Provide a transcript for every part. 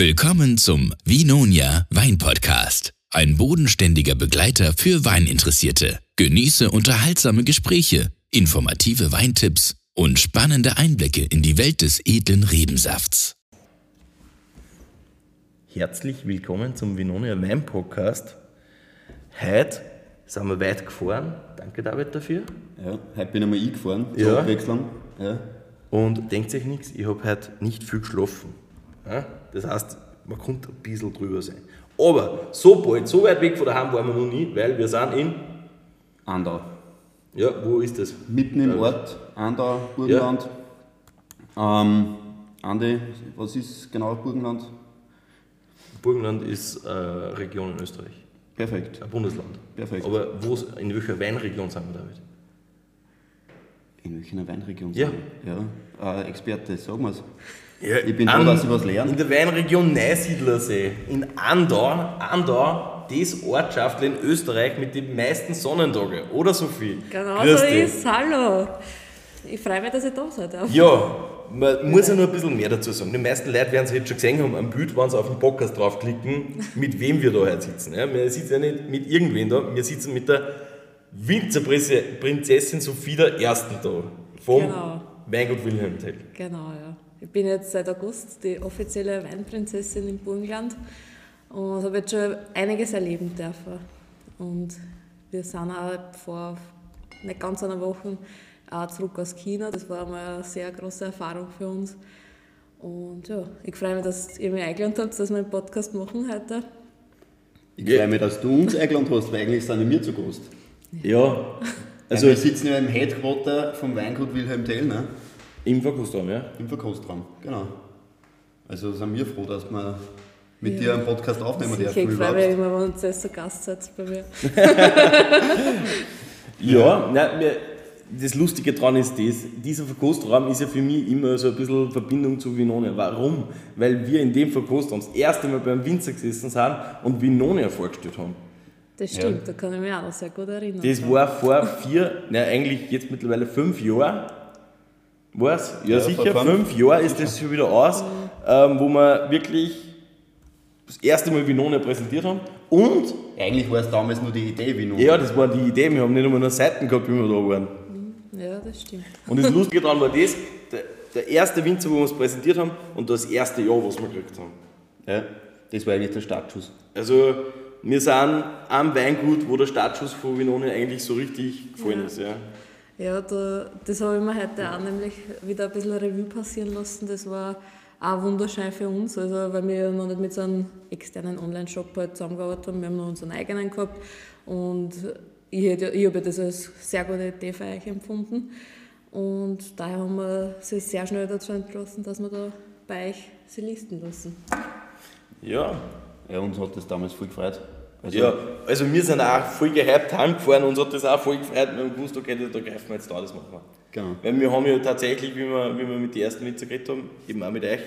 Willkommen zum Vinonia Wein Podcast. Ein bodenständiger Begleiter für Weininteressierte. Genieße unterhaltsame Gespräche, informative Weintipps und spannende Einblicke in die Welt des edlen Rebensafts. Herzlich willkommen zum Vinonia Wein Podcast. Heute sind wir weit gefahren. Danke David dafür. Ja, heute bin ich mal eingefahren Ja. zur Abwechslung. Ja. Und denkt euch nichts, ich habe heute nicht viel geschlafen. Ja? Das heißt, man konnte ein bisschen drüber sein. Aber so bald, so weit weg von daheim waren wir noch nie, weil wir sind in, Andau. ja, wo ist das? Mitten im Ja. Ort, Andau, Burgenland. Ähm, Andi, was ist genau Burgenland? Burgenland ist eine Region in Österreich, Perfekt. ein Bundesland. Perfekt. Aber wo's, in welcher Weinregion sind wir, David? In welcher Weinregion? Ja. sind wir? Ja, äh, Experte, sagen wir's. Ja, Ich bin froh, dass ich was lerne. In der Weinregion Neusiedlersee, in Andau, Andau, das Ortschaft in Österreich mit den meisten Sonnentagen, oder Sophie? Genau Grüß so dich. ist Hallo. Ich freue mich, dass ich da sein darf. Ja, man muss ja nur ein bisschen mehr dazu sagen. Die meisten Leute werden es jetzt schon gesehen haben, am Bild, wenn sie auf den Podcast draufklicken, mit wem wir da heute sitzen. Ja, wir sitzen ja nicht mit irgendwen da, wir sitzen mit der Winzerprinzessin Sophie der Ersten da, vom Genau. Weingut Wilhelm Tell. Genau, ja. Ich bin jetzt seit August die offizielle Weinprinzessin im Burgenland und habe jetzt schon einiges erleben dürfen. Und wir sind auch vor nicht ganz einer Woche auch zurück aus China. Das war mal eine sehr große Erfahrung für uns. Und ja, ich freue mich, dass ihr mich eingeladen habt, dass wir einen Podcast machen heute. Ich Ja. freue mich, dass du uns eingeladen hast, weil eigentlich sind wir zu Gast. Ja, Also wir sitzen ja im Headquarter vom Weingut Wilhelm Tell, ne? Im Verkostraum, ja. im Verkostraum. Genau. Also sind wir froh, dass wir mit Ja. dir einen Podcast aufnehmen dürfen. ich freue überhaupt. mich immer, wenn ihr so Gast seid bei mir. Ja, nein, mir, das Lustige daran ist das, dieser Verkostraum ist ja für mich immer so ein bisschen Verbindung zu Vinonia. Warum? Weil wir in dem Verkostraum das erste Mal beim Winzer gesessen sind und Vinonia vorgestellt haben. Das stimmt, da kann ich mich auch noch sehr gut erinnern. Das war vor vier, nein, eigentlich jetzt mittlerweile fünf Jahren. Was? Ja, Ja, sicher, vor fünf, fünf. Jahre ist das schon wieder aus, ähm, wo wir wirklich das erste Mal Vinonia präsentiert haben. Und, Eigentlich war es damals nur die Idee, wie nun. ja, das war die Idee, wir haben nicht einmal noch Seiten gehabt, wie wir da waren. Ja, das stimmt. Und das Lustige daran war das, der, der erste Winzer, wo wir uns präsentiert haben und das erste Jahr, was wir gekriegt haben. Ja, das war eigentlich der Startschuss. Also wir sind am Weingut, wo der Startschuss von Vinone eigentlich so richtig gefallen Ja. ist. Ja. Ja, da, das habe ich mir heute auch nämlich wieder ein bisschen Revue passieren lassen. Das war auch wunderschön für uns, also weil wir noch nicht mit so einem externen Online-Shop halt zusammengearbeitet haben. Wir haben noch unseren eigenen gehabt und ich, hätte, ich habe das als sehr gute Idee für euch empfunden. Und daher haben wir sich sehr schnell dazu entschlossen, dass wir da bei euch sie listen lassen. ja. Ja, uns hat das damals voll gefreut. Also, Ja, also wir sind auch voll gehypt heimgefahren, uns hat das auch voll gefreut. Wir haben gewusst, okay, da greifen wir jetzt da, das machen wir. Genau. Weil wir haben ja tatsächlich, wie wir, wie wir mit den ersten Winzer geredet haben, eben auch mit euch,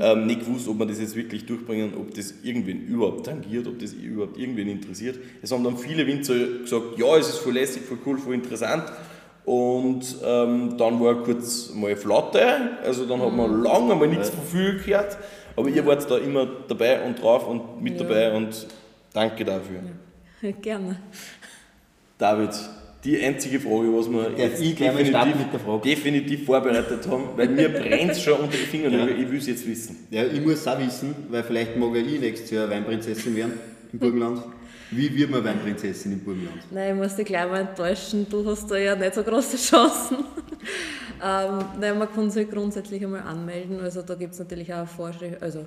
ähm, nicht gewusst, ob wir das jetzt wirklich durchbringen, ob das irgendwen überhaupt tangiert, ob das überhaupt irgendwen interessiert. Es haben dann viele Winzer gesagt, ja, es ist voll lässig, voll cool, voll interessant. Und ähm, dann war kurz mal Flatte, also dann hat man lange einmal nichts von viel gehört. Aber ihr wart da immer dabei und drauf und mit Ja. dabei und danke dafür. Gerne. David, die einzige Frage, was wir jetzt definitiv, mit der Frage? definitiv vorbereitet haben, weil mir brennt es schon unter die Fingernägel, ich will es jetzt wissen. Ja, ich muss es auch wissen, weil vielleicht mag ja ich nächstes Jahr Weinprinzessin werden im Burgenland. Wie wird man Weinprinzessin im Burgenland? Nein, ich muss dich gleich mal enttäuschen, du hast da ja nicht so große Chancen. ähm, nein, man kann sich grundsätzlich einmal anmelden, also da gibt es natürlich auch Vorschriften, also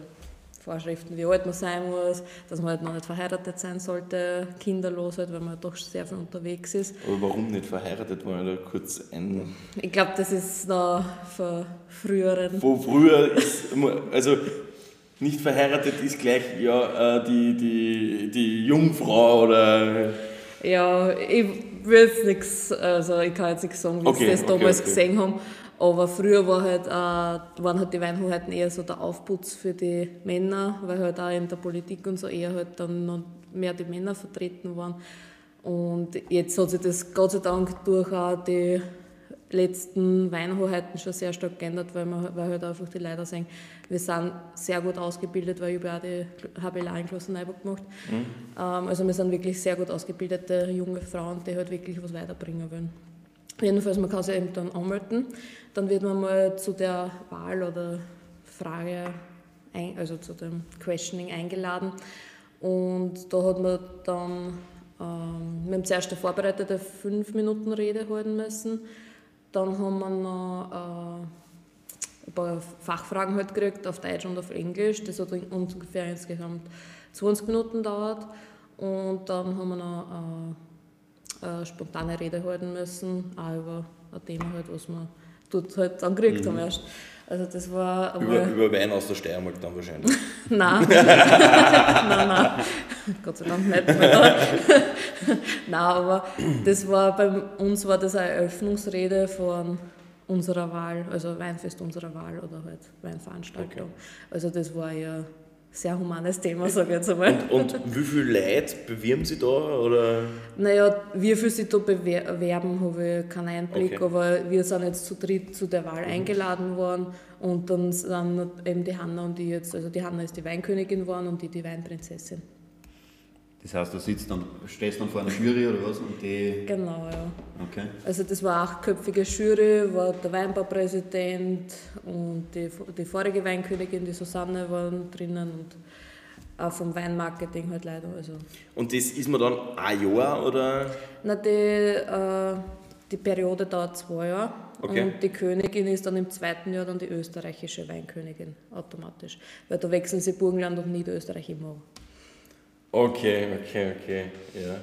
Vorschriften, wie alt man sein muss, dass man halt noch nicht verheiratet sein sollte, kinderlos halt, weil man doch sehr viel unterwegs ist. Aber warum nicht verheiratet, wollen wir da kurz ein... Ich glaube, das ist noch von früheren. Wo früher ist, also nicht verheiratet ist gleich, ja, äh, die, die, die Jungfrau oder... Ja, ich will jetzt nichts, also ich kann jetzt nichts sagen, wie Okay, sie das okay, damals okay. gesehen haben. Aber früher war halt, äh, waren halt die Weinhoheiten eher so der Aufputz für die Männer, weil halt auch in der Politik und so eher halt dann noch mehr die Männer vertreten waren. Und jetzt hat sich das Gott sei Dank durch auch die letzten Weinhoheiten schon sehr stark geändert, weil, man, weil halt einfach die Leute sagen, wir sind sehr gut ausgebildet, weil ich habe auch die HBLA in Klosterneuburg gemacht. Mhm. Ähm, also wir sind wirklich sehr gut ausgebildete junge Frauen, die halt wirklich was weiterbringen wollen. Jedenfalls, man kann sich eben dann anmelden. Dann wird man mal zu der Wahl oder Frage, also zu dem Questioning eingeladen. Und da hat man dann, ähm, wir haben zuerst eine vorbereitete 5-Minuten-Rede halten müssen. Dann haben wir noch äh, ein paar Fachfragen halt gekriegt, auf Deutsch und auf Englisch. Das hat ungefähr insgesamt 20 Minuten gedauert. Und dann haben wir noch äh, eine spontane Rede halten müssen, auch über ein Thema, halt, was wir dort halt dann gekriegt mhm. haben erst. Also das war über, über Wein aus der Steiermark dann wahrscheinlich. nein. nein, nein. Gott sei Dank nicht. nein, aber das war bei uns war das eine Eröffnungsrede von unserer Wahl, also Weinfest unserer Wahl oder halt Weinveranstaltung. Okay. Also das war ja sehr humanes Thema, sage ich jetzt einmal. Und, und wie viele Leute bewerben Sie da? Oder? Naja, wie viele sich da bewerben, habe ich keinen Einblick, okay. aber wir sind jetzt zu dritt zu der Wahl mhm. eingeladen worden und dann sind eben die Hanna und die jetzt, also die Hanna ist die Weinkönigin geworden und die die Weinprinzessin. Das heißt, du sitzt dann, stehst dann vor einer Jury oder was? Und die genau, ja. Okay. Also das war eine achtköpfige Jury, war der Weinbaupräsident und die, die vorige Weinkönigin, die Susanne, waren drinnen und auch vom Weinmarketing halt leider. Also. Und das ist man dann ein Jahr oder? Na, die, äh, die Periode dauert zwei Jahre. Okay. Und die Königin ist dann im zweiten Jahr dann die österreichische Weinkönigin automatisch. Weil da wechseln sie Burgenland und Niederösterreich immer. Okay, okay, okay. Ja.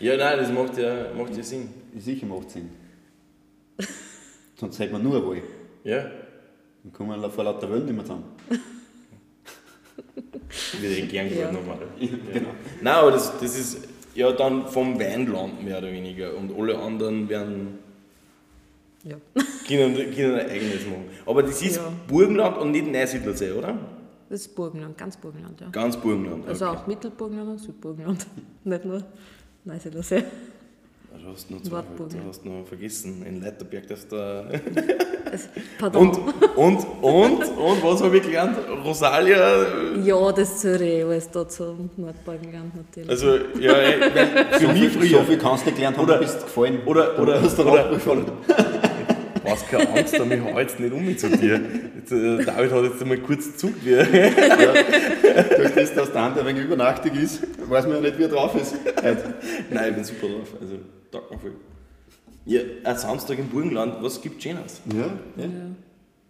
Ja, nein, das macht ja, macht ja Sinn. Sicher macht Sinn. Sonst hätte man nur wohl. Ja. Dann kommen wir vor lauter Welt nicht mehr zusammen. Würde ich gern ja. nochmal. Ja. Genau. Nein, aber das, das ist ja dann vom Weinland mehr oder weniger. Und alle anderen werden. Ja. Können, können ein eigenes machen. Aber das ist ja. Burgenland und nicht Neusiedlersee, oder? Das ist Burgenland, ganz Burgenland, ja. Ganz Burgenland, also okay. Also auch Mittelburgenland und Südburgenland. Nicht nur Neusiedlersee. Du hast noch, zwei, du hast noch vergessen, in Leiterberg, dass da. Pardon. Und, und, und, und, was habe ich gelernt? Rosalia. Ja, das zähle ich alles da zum Nordburgenland natürlich. Also, ja, ey, für mich früher. So viel kannst du gelernt haben, oder, du bist gefallen. Oder, oder, oder, oder, hast keine Angst, aber ich hau jetzt nicht um mich zu dir. Jetzt, äh, David hat jetzt einmal kurz Zug. Ja. Durch das, dass der andere ein wenig übernachtig ist, weiß man ja nicht, wie er drauf ist. Heute. Nein, ich bin super drauf. Also, danke mal viel. Ja, ein Samstag im Burgenland, was gibt es Schönes? Ja, ja.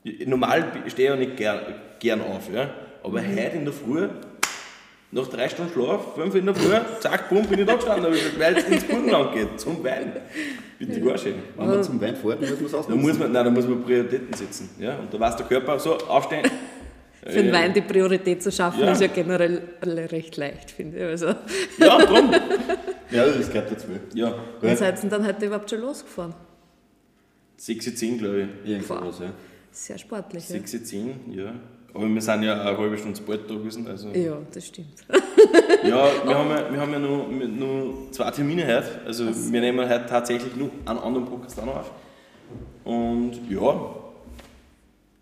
ja. Normal stehe ich ja nicht gern, gern auf, ja? aber mhm. heute in der Früh nach drei Stunden Schlaf, fünf in der Früh, zack, bumm, bin ich da gestanden, weil es ins Burgenland geht, zum Wein. Bitte ja. schön. Wenn man zum Wein fährt, muss man es ausnutzen. Da muss man, nein, da muss man Prioritäten setzen. Ja? Und da weiß der Körper so, aufstehen. Für den Wein die Priorität zu schaffen, ja. ist ja generell recht leicht, finde ich. Also. Ja, drum. ja, das gehört dazu. Ja. Wann seid ihr dann heute überhaupt schon losgefahren? 6.10 glaube ich. Irgendwas, ja. Sehr sportlich. 6.10 ja. Aber wir sind ja eine halbe Stunde bald da gewesen. Also. Ja, das stimmt. ja, wir haben ja, wir haben ja nur, nur zwei Termine heute. Also Was? wir nehmen heute tatsächlich nur einen anderen Podcast auch noch auf. Und ja,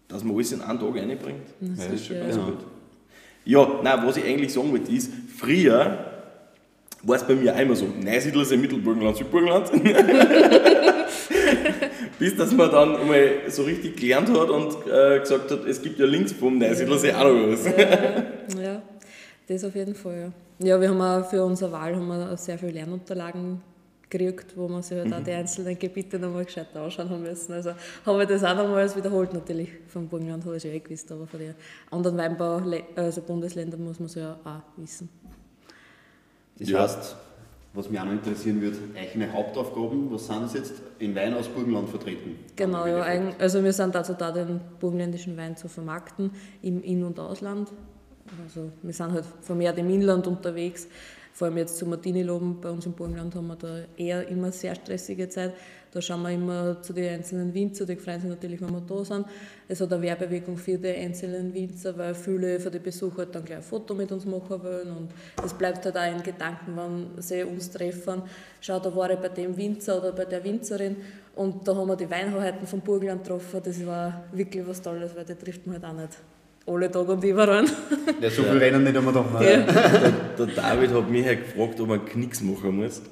dass man alles in einen Tag reinbringt, das ist schon ganz genau. gut. Ja, nein, was ich eigentlich sagen wollte ist, früher war es bei mir auch immer so, Neusiedlersee, Mittelburgenland, Südburgenland. Bis dass man dann einmal so richtig gelernt hat und äh, gesagt hat, es gibt ja links vom Neusiedlersee auch noch was. Ja, ja, das auf jeden Fall. Ja, ja wir haben auch für unsere Wahl haben wir sehr viele Lernunterlagen gekriegt, wo man sich halt mhm. auch die einzelnen Gebiete nochmal gescheit anschauen haben müssen. Also habe ich das auch nochmals wiederholt, natürlich. Vom Burgenland habe ich schon eh gewusst, aber von den anderen Weinbau, also Bundesländern muss man es ja auch wissen. Das ja. heißt, was mich auch noch interessieren würde, eigene Hauptaufgaben, was sind das jetzt in Wein aus Burgenland vertreten? Genau, ja, also wir sind dazu da, den burgenländischen Wein zu vermarkten im In- und Ausland. Also wir sind halt vermehrt im Inland unterwegs. Vor allem jetzt zu Martini-Loben bei uns im Burgenland haben wir da eher immer sehr stressige Zeit. Da schauen wir immer zu den einzelnen Winzer, die freuen sich natürlich, wenn wir da sind. Es hat eine Werbewirkung für die einzelnen Winzer, weil viele von den Besuchern dann gleich ein Foto mit uns machen wollen und es bleibt halt auch in Gedanken, wenn sie uns treffen, schau, da war ich bei dem Winzer oder bei der Winzerin und da haben wir die Weinhoheiten vom Burgenland getroffen. Das war wirklich was Tolles, weil die trifft man halt auch nicht alle Tage und überall. Ja, so viel Rennen nicht einmal da. Ja. Der, der, David hat mich halt gefragt, ob man Knicks machen muss.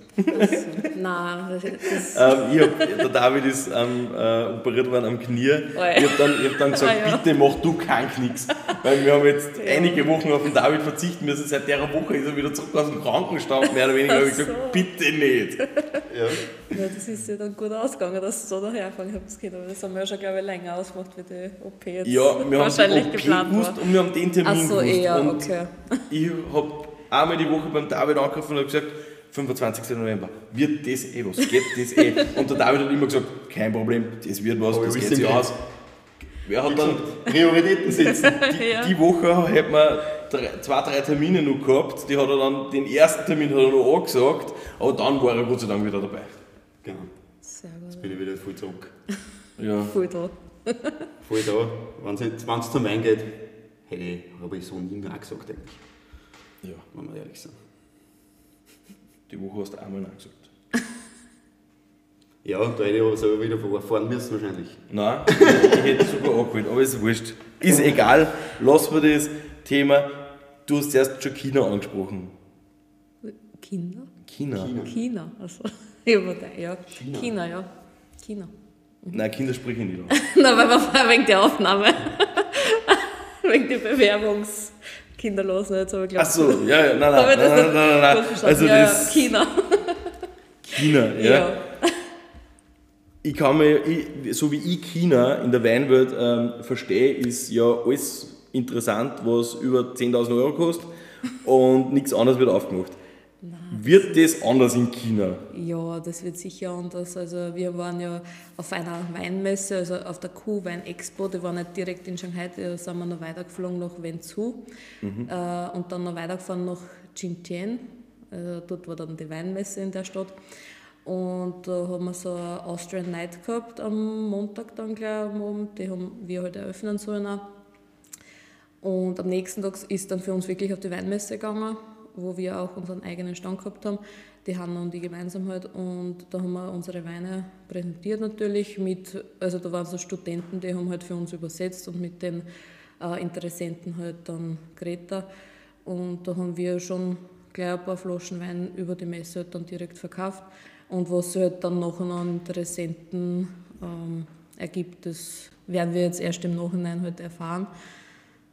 Nein, das, ähm, ich hab, der David ist ähm, äh, operiert worden am Knie. Oh ja. Ich habe dann, hab dann gesagt, ah, ja. bitte mach du keinen Knicks. Weil wir haben jetzt ja. einige Wochen auf den David verzichten müssen. Seit der Woche ist er wieder zurück aus dem Krankenstand, mehr oder weniger. habe ich gesagt, so. bitte nicht. Ja. das ist ja dann gut ausgegangen, dass du so daher anfangen hast. Aber das haben wir ja schon, glaube ich, länger ausgemacht, wie die OP jetzt ja, wir wahrscheinlich haben die OP geplant gewusst war. und wir haben den Termin Ach so, gewusst. Eher, okay. ich habe einmal die Woche beim David angerufen und habe gesagt, 25. November, wird das eh was, geht das eh? Und der David hat immer gesagt, kein Problem, das wird was, das geht sich aus. Wer hat dann Prioritäten setzen? Die, ja. die Woche hätten wir drei, zwei, drei Termine noch gehabt, die hat er dann, den ersten Termin hat er noch angesagt, aber dann war er Gott sei Dank wieder dabei. Genau. Sehr gut. Jetzt bin ich wieder voll zurück. Ja. Voll da. voll da. Wenn es zum Wein geht, hätte habe ich so nie mehr gesagt eigentlich. Ja. Wenn wir ehrlich sind. Die Woche hast du einmal Nein gesagt. ja, da hätte ich aber selber wieder fahren müssen wahrscheinlich. Nein, ich hätte sogar angewählt, aber ist wurscht. Ist egal, lassen wir das Thema. Du hast erst schon China angesprochen. China? China. China, China. also ja. China. China, ja. China. Mhm. Nein, Kinder sprechen nicht an. Nein, weil wir wegen der Aufnahme, wegen der Bewerbungs kinderlos nicht, aber glaube Ach so, ja, ja, nein, nein, nein, nein, nein, nein, Also ja, das China. China, ja. ja. Ich kann mir, ich, so wie ich China in der Weinwelt ähm, verstehe, ist ja alles interessant, was über 10.000 Euro kostet und nichts anderes wird aufgemacht. Nein. Wird das anders in China? Ja, das wird sicher anders. Also wir waren ja auf einer Weinmesse, also auf der Q-Wein Expo, die war nicht direkt in Shanghai, da sind wir noch weitergeflogen nach Wenzhou mhm. äh, und dann noch weitergefahren nach Xinjiang. Also dort war dann die Weinmesse in der Stadt. Und da haben wir so eine Austrian Night gehabt am Montag dann gleich am Abend, die haben wir halt eröffnen sollen auch. Und am nächsten Tag ist dann für uns wirklich auf die Weinmesse gegangen wo wir auch unseren eigenen Stand gehabt haben, die Hanna und die gemeinsam. Und da haben wir unsere Weine präsentiert natürlich mit, also da waren so Studenten, die haben halt für uns übersetzt und mit den äh, Interessenten halt dann Greta. Und da haben wir schon gleich ein paar Flaschen Wein über die Messe halt dann direkt verkauft. Und was halt dann nachher an Interessenten ähm, ergibt, das werden wir jetzt erst im Nachhinein halt erfahren.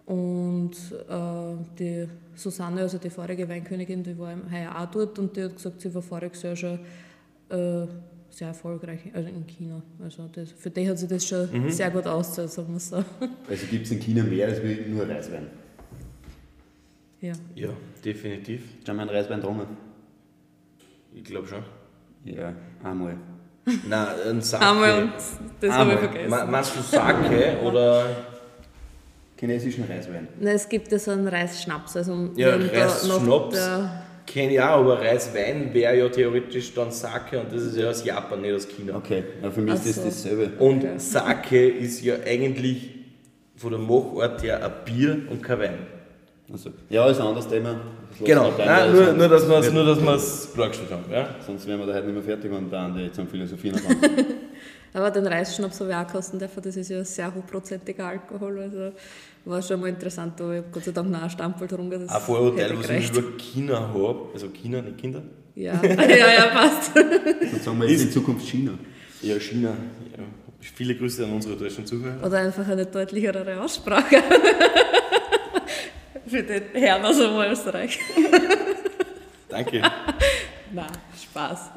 Und äh, die Susanne, also die vorige Weinkönigin, die war heuer auch dort und die hat gesagt, sie war voriges Jahr schon äh, sehr erfolgreich also in China. Also das, für die hat sich das schon mhm. sehr gut ausgezahlt, sagen wir so. Also gibt es in China mehr als nur Reiswein? Ja. Ja, definitiv. Schon mal einen Reiswein getrunken? Ich glaube schon. Ja, einmal. Nein, ein Sake. Einmal und das habe ich vergessen. Meinst du Sake oder chinesischen Reiswein? Nein, es gibt ja so einen Reisschnaps. Also ja, Reisschnaps kenne ich auch, aber Reiswein wäre ja theoretisch dann Sake und das ist ja aus Japan, nicht aus China. Okay, ja, für mich Ach ist das dasselbe. Und okay. Sake ist ja eigentlich von der Machart her ein Bier und kein Wein. Also, ja, ist ein anderes Thema. Genau, Nein, nur, nur, dass wir es klargestellt haben. Ja? Sonst wären wir da heute nicht mehr fertig und dann jetzt am Philosophien Aber den Reisschnaps habe ich auch kosten dürfen, das ist ja sehr hochprozentiger Alkohol, also war schon mal interessant, aber ich habe Gott sei Dank noch einen Stampel getrunken. Ein Vorurteil, was ich über China habe, also China, nicht Kinder? Ja, ja, ja, passt. Dann sagen wir jetzt in Zukunft China. Ja, China. Ja. Viele Grüße an unsere deutschen Zuhörer. Oder einfach eine deutlichere Aussprache. Für den Herrn aus dem Österreich. Danke. Na, Spaß.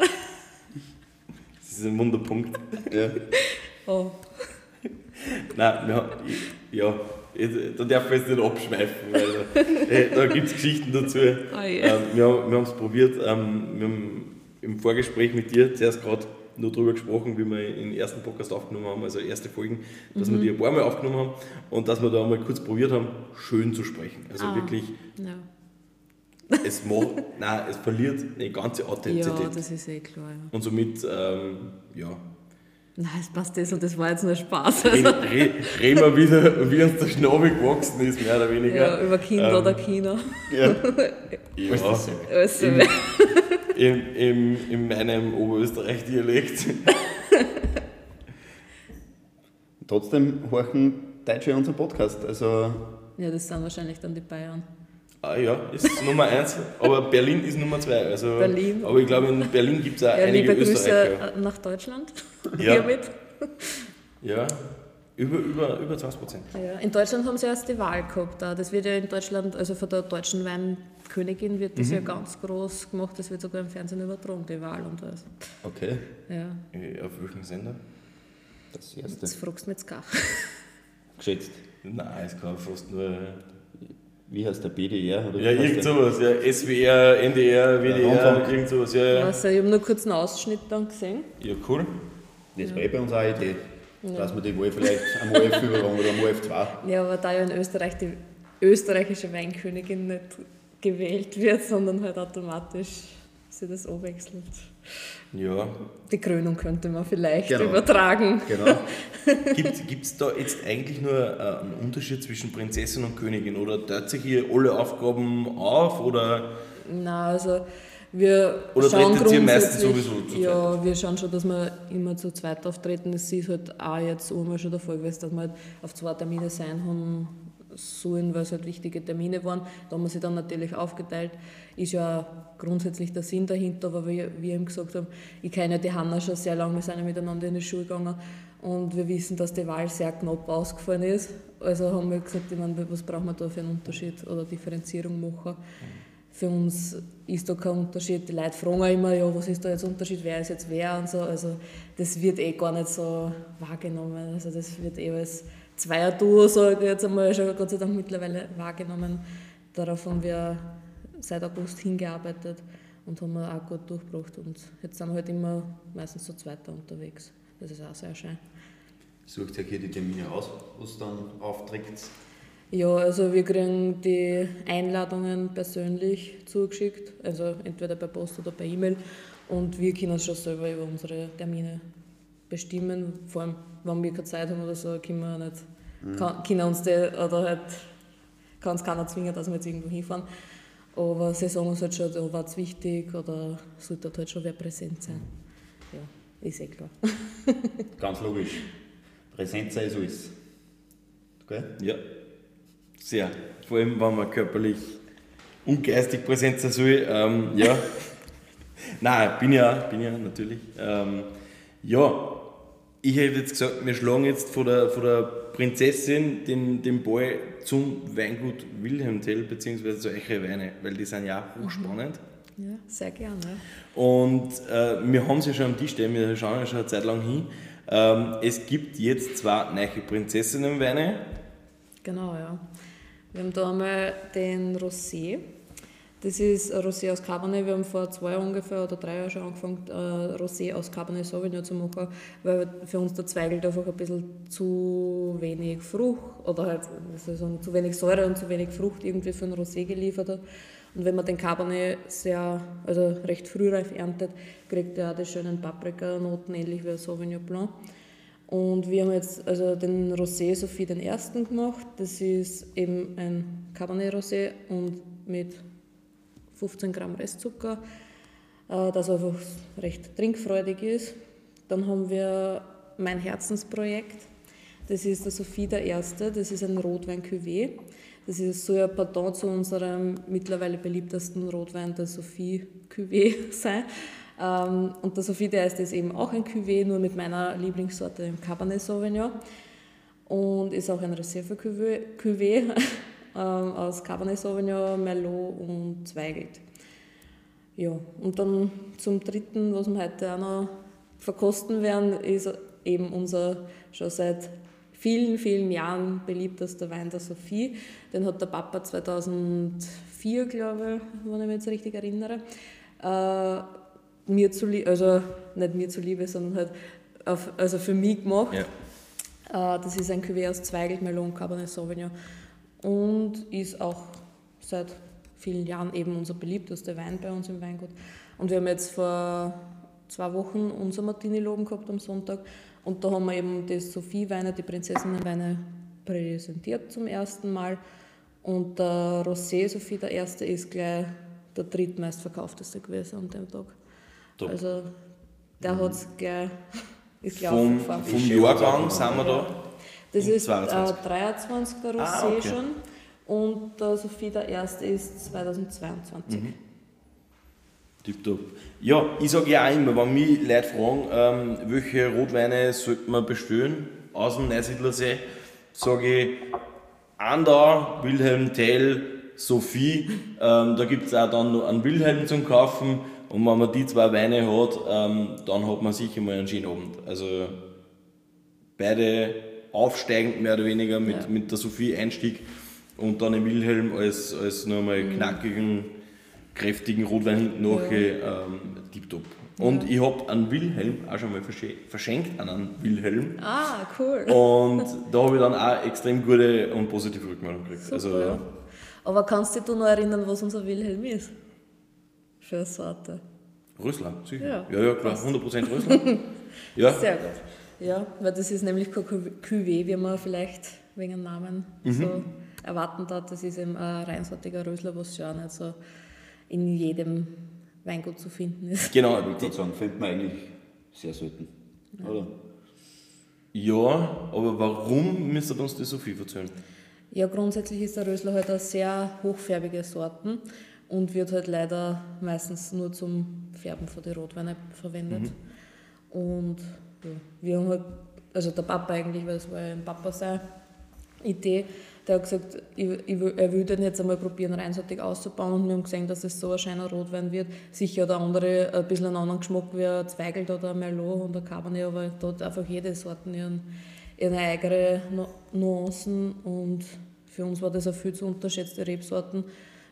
Das ist ein Wunderpunkt. Ja. Oh. Nein, ja, ja, da darf man jetzt nicht abschweifen, weil da gibt es Geschichten dazu. Oh yeah. ähm, wir, haben es probiert, ähm, wir haben im Vorgespräch mit dir zuerst gerade nur darüber gesprochen, wie wir den ersten Podcast aufgenommen haben, also erste Folgen, dass mhm. wir die ein paar Mal aufgenommen haben und dass wir da mal kurz probiert haben, schön zu sprechen. Also ah, wirklich. Ja. Es, macht, nein, es verliert eine ganze Authentizität. Ja, das ist eh klar. Ja. Und somit, ähm, ja, Nein, es passt das und das war jetzt nur Spaß. Also. Reden, reden wir wieder, wie uns der Schnabel gewachsen ist, mehr oder weniger. Ja, über Kinder ähm, oder China. Ja. ja. Alles Im, im, im, in meinem Oberösterreich-Dialekt. Trotzdem horchen Deutsche unseren Podcast. Also ja, das sind wahrscheinlich dann die Bayern. Ah ja, ist Nummer eins, aber Berlin ist Nummer zwei. Also, Berlin. Aber ich glaube, in Berlin gibt es auch ja, einige liebe Österreicher. Grüße nach Deutschland. Ja. Hiermit. Ja, über, über, über 20 Prozent. Ja, in Deutschland haben sie erst die Wahl gehabt. Das wird ja in Deutschland, also von der deutschen Weinkönigin wird das mhm. ja ganz groß gemacht. Das wird sogar im Fernsehen übertragen, die Wahl und alles. Okay. Ja. Äh, auf welchem Sender? Das erste. Das fragst du mir jetzt gar. Geschätzt? Nein, es kann fast nur wie heißt der BDR? Oder ja, irgend sowas, ja, SWR, NDR, WDR, ja, irgend sowas, ja, ja. Also, ich habe nur kurz einen Ausschnitt dann gesehen. Ja, cool. Das ja. war eh bei uns auch eine Idee, ja. dass wir die Wahl vielleicht am OF übertragen oder am OF 2. Ja, aber da ja in Österreich die österreichische Weinkönigin nicht gewählt wird, sondern halt automatisch sich das umwechselt. Ja. Die Krönung könnte man vielleicht genau. übertragen. Genau. Gibt es da jetzt eigentlich nur äh, einen Unterschied zwischen Prinzessin und Königin oder teilt sich hier alle Aufgaben auf oder? Na, also wir oder schauen ihr meistens sowieso zu Ja, zweit? wir schauen schon, dass wir immer zu zweit auftreten. Das ist halt auch jetzt einmal schon der Fall gewesen, dass wir halt auf zwei Termine sein haben sollen, weil es halt wichtige Termine waren. Da haben wir sie dann natürlich aufgeteilt. Ist ja grundsätzlich der Sinn dahinter, aber wie wir eben gesagt haben, ich kenne die Hanna schon sehr lange, wir sind ja miteinander in die Schule gegangen und wir wissen, dass die Wahl sehr knapp ausgefallen ist. Also haben wir gesagt, ich meine, was brauchen wir da für einen Unterschied oder Differenzierung machen. Für uns ist da kein Unterschied. Die Leute fragen immer, ja, was ist da jetzt Unterschied, wer ist jetzt wer und so. Also das wird eh gar nicht so wahrgenommen. Also das wird eh als Zweier-Duo, sage ich jetzt einmal, schon Gott sei Dank mittlerweile wahrgenommen. Darauf haben wir seit August hingearbeitet und haben wir auch gut durchgebracht. Und jetzt sind wir halt immer meistens so Zweiter unterwegs. Das ist auch sehr schön. Sucht ihr hier die Termine aus, was dann aufträgt? Ja, also wir kriegen die Einladungen persönlich zugeschickt, also entweder per Post oder per E-Mail. Und wir können schon selber über unsere Termine bestimmen. Vor allem, wenn wir keine Zeit haben oder so, können wir nicht, mhm. kann, können uns die, oder halt, kann uns keiner zwingen, dass wir jetzt irgendwo hinfahren. Aber sie sagen uns halt schon, da war es wichtig oder sollte halt schon wer präsent sein. Ja, ist eh klar. Ganz logisch. Präsent sein ist alles. Okay? Ja, sehr. Vor allem, wenn man körperlich und geistig präsent sein soll. Ähm, ja. Nein, bin ja, bin ja natürlich. Ähm, ja, ich hätte jetzt gesagt, wir schlagen jetzt von der, von der Prinzessin den, den Ball zum Weingut Wilhelmtell bzw. zu Eiche Weine, weil die sind ja auch hochspannend. Ja, sehr gerne. Und äh, wir haben sie schon am Tisch stehen, wir schauen ja schon eine Zeit lang hin. Ähm, es gibt jetzt zwei neue Prinzessinnenweine. Genau, ja. Wir haben da einmal den Rosé das ist Rosé aus Cabernet. Wir haben vor zwei ungefähr oder drei Jahren schon angefangen, ein Rosé aus Cabernet Sauvignon zu machen, weil für uns der Zweigelt einfach ein bisschen zu wenig Frucht oder halt sagen, zu wenig Säure und zu wenig Frucht irgendwie für ein Rosé geliefert hat. Und wenn man den Cabernet sehr, also recht frühreif erntet, kriegt er auch die schönen Paprikanoten, ähnlich wie ein Sauvignon Blanc. Und wir haben jetzt also den Rosé Sophie den ersten gemacht. Das ist eben ein Cabernet Rosé und mit 15 Gramm Restzucker, äh, das einfach recht trinkfreudig ist. Dann haben wir mein Herzensprojekt. Das ist der Sophie der Erste. Das ist ein Rotwein Cuvée. Das ist so ein Pardon zu unserem mittlerweile beliebtesten Rotwein, der Sophie Cuvée sein. Ähm, und der Sophie der Erste ist eben auch ein Cuvée, nur mit meiner Lieblingssorte, dem Cabernet Sauvignon. Und ist auch ein Reserve Cuvée ähm, aus Cabernet Sauvignon, Merlot und Zweigelt. Ja, und dann zum dritten, was wir heute auch noch verkosten werden, ist eben unser schon seit vielen, vielen Jahren beliebtester Wein der Sophie. Den hat der Papa 2004, glaube ich, wenn ich mich jetzt richtig erinnere, äh, mir zu also nicht mir zuliebe, sondern halt auf, also für mich gemacht. Ja. Äh, das ist ein Cuvée aus Zweigelt, Melon, Cabernet Sauvignon und ist auch seit vielen Jahren eben unser beliebtester Wein bei uns im Weingut. Und wir haben jetzt vor zwei Wochen unser Martini-Loben gehabt am Sonntag und da haben wir eben die Sophie-Weine, die Prinzessinnenweine präsentiert zum ersten Mal. Und der Rosé Sophie, der erste, ist gleich der drittmeistverkaufteste gewesen an dem Tag. Top. Also der hat es gleich, ist gleich vom, vom Jahrgang sind wir da? Das ist 22. Äh, 23. der Rosé ah, okay. schon. Und der Sophie, der erste, ist 2022. Mhm. Tipptopp. Ja, ich sage ja auch immer, wenn mich Leute fragen, ähm, welche Rotweine sollte man bestellen aus dem Neusiedlersee, sage ich Andau, Wilhelm Tell, Sophie. Ähm, da gibt es auch dann noch einen Wilhelm zum Kaufen. Und wenn man die zwei Weine hat, ähm, dann hat man sicher mal einen schönen Abend. Also beide aufsteigend mehr oder weniger mit, ja. mit der Sophie Einstieg und dann im Wilhelm als, als nochmal mhm. knackigen kräftigen Rotwein hinten ja. ähm, tipptopp. Und ja. ich habe einen Wilhelm auch schon mal verschenkt an einen Wilhelm. Ah, cool. Und da habe ich dann auch extrem gute und positive Rückmeldungen gekriegt. Super, also, ja. Aber kannst du dich noch erinnern, was unser Wilhelm ist? Für eine Sorte. Rösler, sicher. Ja, ja, ja klar, 100% Rösler. ja. Sehr gut. Ja, weil das ist nämlich kein Cuvée, wie man vielleicht wegen dem Namen mhm. so erwarten darf. Das ist eben ein reinsortiger Rösler, was schon nicht so in jedem Weingut zu finden ist. Genau, ich würde sagen, findet man eigentlich sehr selten, ja. oder? Ja, aber warum müsst ihr uns das so viel erzählen? Ja, grundsätzlich ist der Rösler halt eine sehr hochfärbige Sorten und wird halt leider meistens nur zum Färben von den Rotweinen verwendet. Mhm. Und wir haben halt, also der Papa eigentlich, weil es war ja ein Papa seine Idee, der hat gesagt, ich, ich, er will den jetzt einmal probieren, reinseitig auszubauen. Und wir haben gesehen, dass es so ein schöner Rotwein wird. Sicher hat der andere ein bisschen einen anderen Geschmack wie ein Zweigelt oder ein Merlot und ein Cabernet, aber da hat einfach jede Sorte ihren, ihre eigene Nuancen. Und für uns war das eine viel zu unterschätzte Rebsorten,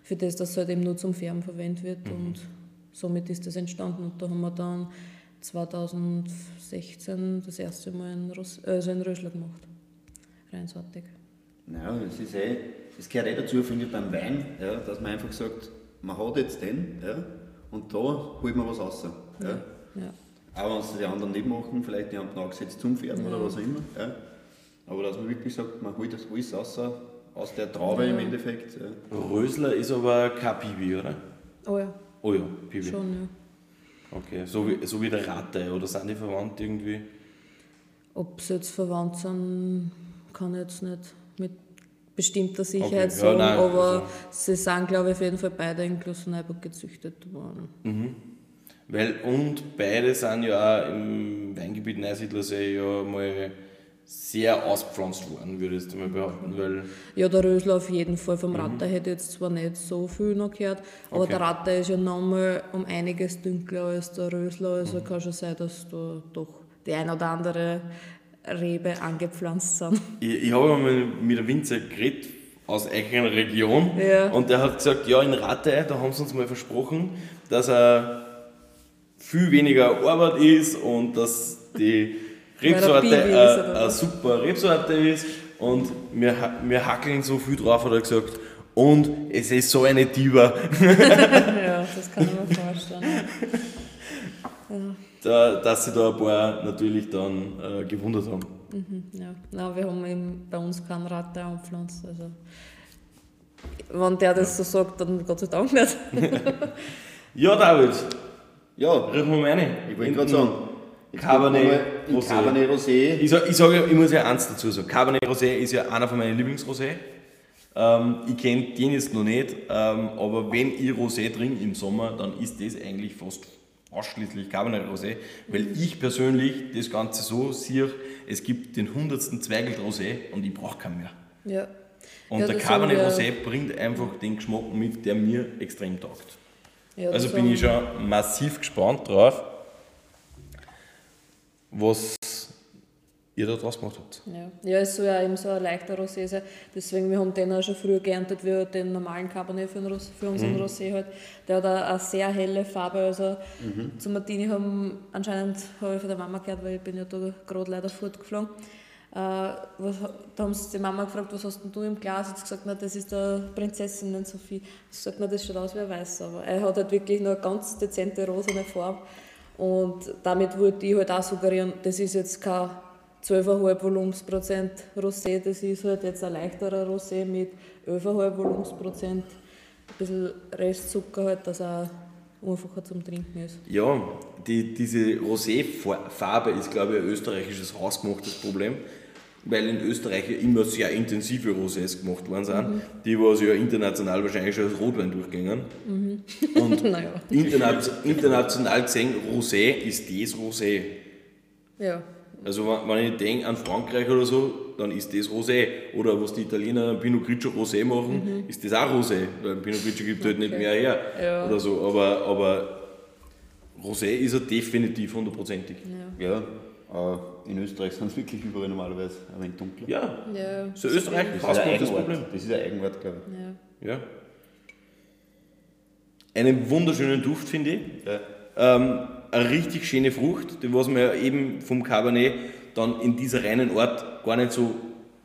für das das halt eben nur zum Färben verwendet wird. Mhm. und somit ist das entstanden. Und da haben wir dann 2016 das erste Mal einen, Ros also einen Rösler gemacht, reinsortig. Naja, das ist eh, das gehört eh dazu, finde ich, beim Wein, ja, dass man einfach sagt, man hat jetzt den ja, und da holt man was raus. Ja. Ja. Auch wenn es die anderen nicht machen, vielleicht die haben angesetzt zum Färben oder was auch immer. Ja. Aber dass man wirklich sagt, man holt das alles raus aus der Traube im Endeffekt. Ja. Rösler ist aber kein Pibi, oder? Oh ja. Oh ja, Pibi. Schon, ja. Okay, so wie, so wie der Ratte, oder sind die verwandt irgendwie? Ob sie jetzt verwandt sind, kann ich jetzt nicht mit bestimmter Sicherheit okay. sagen, ja, nein, aber also. sie sind, glaube ich, auf jeden Fall beide in Klosterneuburg gezüchtet worden. Mhm. Weil, und beide sind ja auch im Weingebiet Neusiedlersee ja mal sehr ausgepflanzt worden, würde ich jetzt mal behaupten. Weil ja, der Rösler auf jeden Fall. Vom mhm. Ratter hätte jetzt zwar nicht so viel noch gehört, aber okay. der Ratter ist ja nochmal um einiges dunkler als der Rösler, also mhm. kann schon sein, dass da doch die ein oder andere Rebe angepflanzt sind. Ich, ich habe mal mit einem Winzer geredet aus einer Region ja. und der hat gesagt, ja in Ratte, da haben sie uns mal versprochen, dass er viel weniger Arbeit ist und dass die Rebsorte eine super Rebsorte ist und wir, wir hackeln so viel drauf, hat er gesagt. Und es ist so eine Diva. ja, das kann ich mir vorstellen. Ja da, dass sie da ein paar natürlich dann äh, gewundert haben. Mhm, ja, Nein, wir haben eben bei uns keinen Ratte angepflanzt. Also, wenn der das ja. so sagt, dann Gott sei Dank nicht. ja, David. Ja. Riechen wir meine. Ich wollte gerade sagen. Cabernet Rosé. Cabernet Rosé. Ich, sag, ich, sag, ich muss ja eins dazu sagen. Cabernet Rosé ist ja einer von meinen Lieblingsrosé. Ähm, ich kenne den jetzt noch nicht, ähm, aber wenn ich Rosé trinke im Sommer, dann ist das eigentlich fast ausschließlich Cabernet Rosé, weil ich persönlich das Ganze so sehe, es gibt den hundertsten Zweigelt Rosé und ich brauche keinen mehr. Ja. Und ja, der Cabernet Rosé bringt einfach den Geschmack mit, der mir extrem taugt. Ja, also bin ich schon massiv gespannt drauf, was ihr da draus gemacht habt. Ja, ja es soll ja eben so ein leichter Rosé sein. Deswegen, wir haben den auch schon früher geerntet wie den normalen Cabernet für, Rosé, für unseren mhm. Rosé halt. Der hat eine, eine sehr helle Farbe. Also mhm. zum Martini haben anscheinend, habe ich von der Mama gehört, weil ich bin ja da gerade leider fortgeflogen. Äh, was, da haben sie die Mama gefragt, was hast denn du im Glas? Hat gesagt, na, das ist der Prinzessin Sophie. Sie sagt, na, das schaut aus wie ein Weiß, aber er hat halt wirklich nur eine ganz dezente rosane Farbe. Und damit wollte ich halt auch suggerieren, das ist jetzt kein 12,5 Volumensprozent Rosé, das ist halt jetzt ein leichterer Rosé mit 11,5 Volumensprozent, ein bisschen Restzucker halt, dass er einfacher zum Trinken ist. Ja, die, diese Rosé-Farbe ist, glaube ich, ein österreichisches hausgemachtes Problem, weil in Österreich ja immer sehr intensive Rosés gemacht worden sind, mhm. die was ja international wahrscheinlich schon als Rotwein durchgängen. Mhm. Und naja. international, international gesehen, Rosé ist das Rosé. Ja. Also wenn ich denke an Frankreich oder so, dann ist das Rosé. Oder was die Italiener Pinot Grigio Rosé machen, mhm. ist das auch Rosé. Weil Pinot Grigio gibt okay. halt nicht mehr her. Ja. Oder so. Aber, aber Rosé ist er definitiv hundertprozentig. Ja. ja. Äh, in Österreich sind es wirklich überall normalerweise ein wenig dunkler. Ja, ja. so Österreich das ist das Problem. Das ist ein Eigenwort, glaube ich. Ja. ja. Einen wunderschönen Duft, finde ich. Ja. Ähm, eine richtig schöne Frucht, die was man ja eben vom Cabernet dann in dieser reinen Art gar nicht so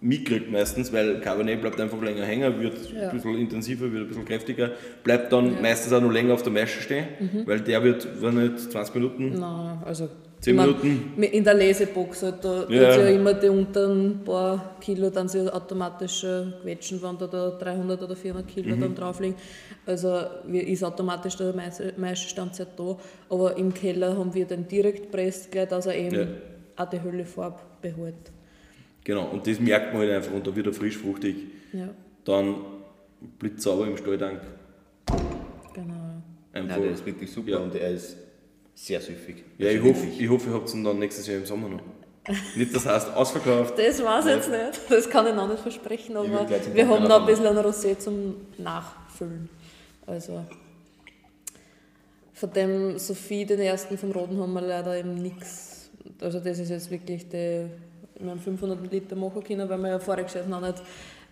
mitkriegt meistens, weil Cabernet bleibt einfach länger hängen, wird ja. ein bisschen intensiver, wird ein bisschen kräftiger, bleibt dann ja. meistens auch noch länger auf der Maische stehen, mhm. weil der wird, wenn nicht 20 Minuten, Nein, also 10 Minuten. In der Lesebox, halt, da ja. ja immer die unteren paar Kilo dann sie automatisch quetschen, wenn da, da 300 oder 400 Kilo mhm. dann drauf liegen. Also ist automatisch der Maischestandzeit da, aber im Keller haben wir den direkt presst, gleich, dass er eben ja. auch die Hüllefarbe behält. Genau, und das merkt man halt einfach und da wird er frisch fruchtig. Ja. Dann blitzsauber im Stalltank. Genau. Einfach, Nein, der ist wirklich super ja. und er ist sehr süffig. Ja, ich hoffe, ich hoffe, ihr habt ihn dann nächstes Jahr im Sommer noch. Nicht, das heißt ausverkauft. Das weiß ich jetzt nicht. Das kann ich noch nicht versprechen, aber wir haben noch ein bisschen ein Rosé zum Nachfüllen. Also von dem Sophie, den ersten vom Roten, haben wir leider eben nichts. Also das ist jetzt wirklich die, wir haben 500 Liter machen können, weil wir ja voriges Jahr noch nicht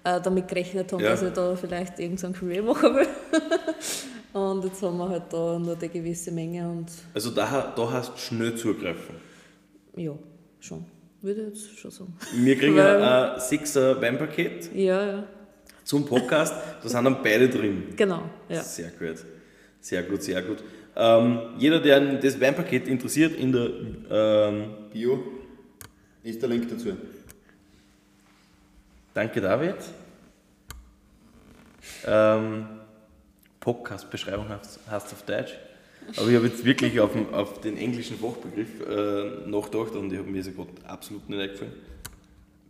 äh, damit gerechnet haben, ja. dass ich da vielleicht irgendein Cuvée machen will. und jetzt haben wir halt da nur die gewisse Menge. Und also da, da hast du schnell zugreifen? Ja, schon. Würde ich jetzt schon sagen. Wir kriegen weil, ein Sixer Weinpaket. Ja, ja zum Podcast. Da sind dann beide drin. Genau, ja. Sehr gut. Sehr gut, sehr gut. Ähm, jeder, der das Weinpaket interessiert, in der ähm, Bio ist der Link dazu. Danke, David. Ähm, Podcast-Beschreibung hast du auf Deutsch. Aber ich habe jetzt wirklich auf den, auf den englischen Fachbegriff äh, nachgedacht und ich habe mir so gerade absolut nicht eingefallen.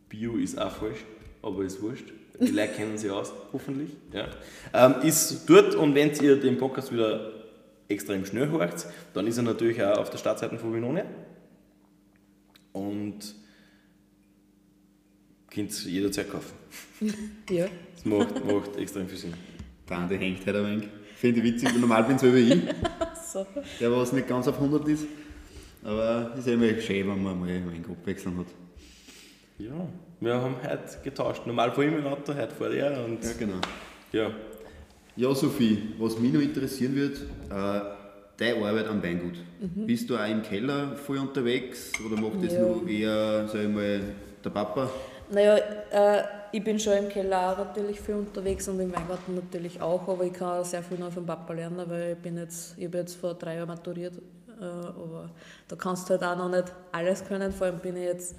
Bio ist auch falsch, aber ist wurscht. Die Leute kennen sie aus, hoffentlich. Ja. Ähm, ist dort und wenn ihr den Podcast wieder extrem schnell hört, dann ist er natürlich auch auf der Startseite von Vinone. Und könnt ihr jederzeit kaufen. ja. Das macht, macht extrem viel Sinn. Der andere hängt halt ein wenig. Finde ich witzig, normal bin so wie ich. so. Der, was nicht ganz auf 100 ist. Aber es ist immer schön, wenn man mal einen Gruppwechsel hat. Ja wir haben heute getauscht. Normal vor ihm im Auto, heute vor er. Und ja, genau. Ja. Ja, Sophie, was mich noch interessieren wird, äh, deine Arbeit am Weingut. Mhm. Bist du auch im Keller voll unterwegs oder macht das ja. nur eher, sag ich mal, der Papa? Naja, äh, ich bin schon im Keller auch natürlich viel unterwegs und im Weingarten natürlich auch, aber ich kann sehr viel noch vom Papa lernen, weil ich bin jetzt, ich habe jetzt vor drei Jahren maturiert, äh, aber da kannst du halt auch noch nicht alles können, vor allem bin ich jetzt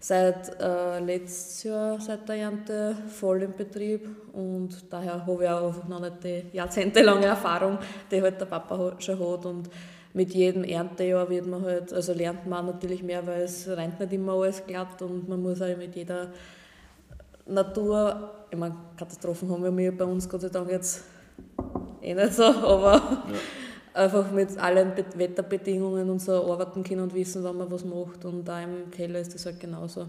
seit äh, letztes Jahr, seit der Ernte, voll im Betrieb und daher habe ich auch noch nicht die jahrzehntelange Erfahrung, die halt der Papa schon hat und mit jedem Erntejahr wird man halt, also lernt man natürlich mehr, weil es rennt nicht immer alles glatt und man muss auch mit jeder Natur, ich meine, Katastrophen haben wir bei uns Gott sei Dank jetzt eh nicht so, aber ja einfach mit allen Wetterbedingungen und so arbeiten können und wissen, wann man was macht. Und da im Keller ist das halt genauso.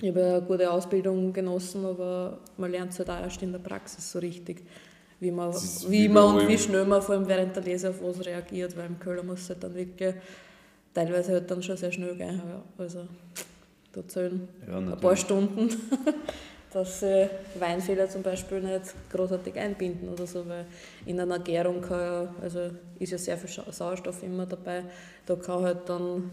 Ich habe eine gute Ausbildung genossen, aber man lernt es halt auch erst in der Praxis so richtig, wie man, wie man und wie schnell man vor allem während der Lese auf was reagiert, weil im Keller muss es halt dann wirklich teilweise halt dann schon sehr schnell gehen. Also, erzählen, ja, ein paar Stunden, dass sie Weinfehler zum Beispiel nicht großartig einbinden oder so, weil in einer Gärung kann ja, also ist ja sehr viel Sauerstoff immer dabei, da kann halt dann,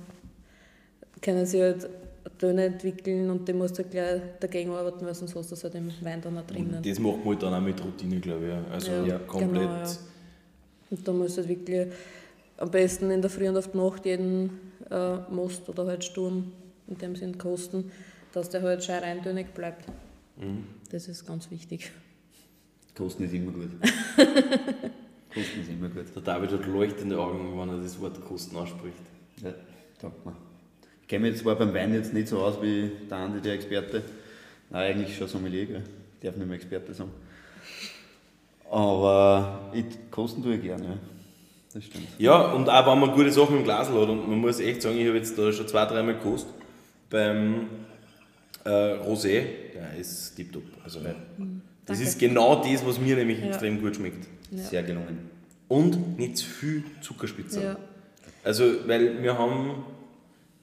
können sie halt Töne entwickeln und die musst du halt gleich dagegen arbeiten, weil sonst hast du das halt im Wein dann auch drinnen. Und das macht man halt dann auch mit Routine, glaube ich. Also ja, komplett. Genau, ja. Und da musst du halt wirklich am besten in der Früh und auf die Nacht jeden äh, Most oder halt Sturm in dem Sinn kosten, dass der halt schön reintönig bleibt. Mhm. Das ist ganz wichtig. Kosten ist immer gut. Kosten ist immer gut. Der David hat leuchtende Augen, wenn er das Wort Kosten ausspricht. Ja, danke mir. Ich kenne mich zwar beim Wein jetzt nicht so aus wie der Andi, der Experte. Nein, eigentlich schon Sommelier, gell? ich darf nicht mehr Experte sagen. Aber ich, kosten tue ich gerne, ja. Das stimmt. Ja, und auch wenn man gute Sachen im Glas hat und man muss echt sagen, ich habe jetzt da schon zwei, dreimal gekostet beim äh, Rosé, der ist tiptop. Also, mhm. Das ist genau das, was mir nämlich ja. extrem gut schmeckt. Ja. Sehr gelungen. Und nicht zu viel Zuckerspitze. Ja. Also, weil wir haben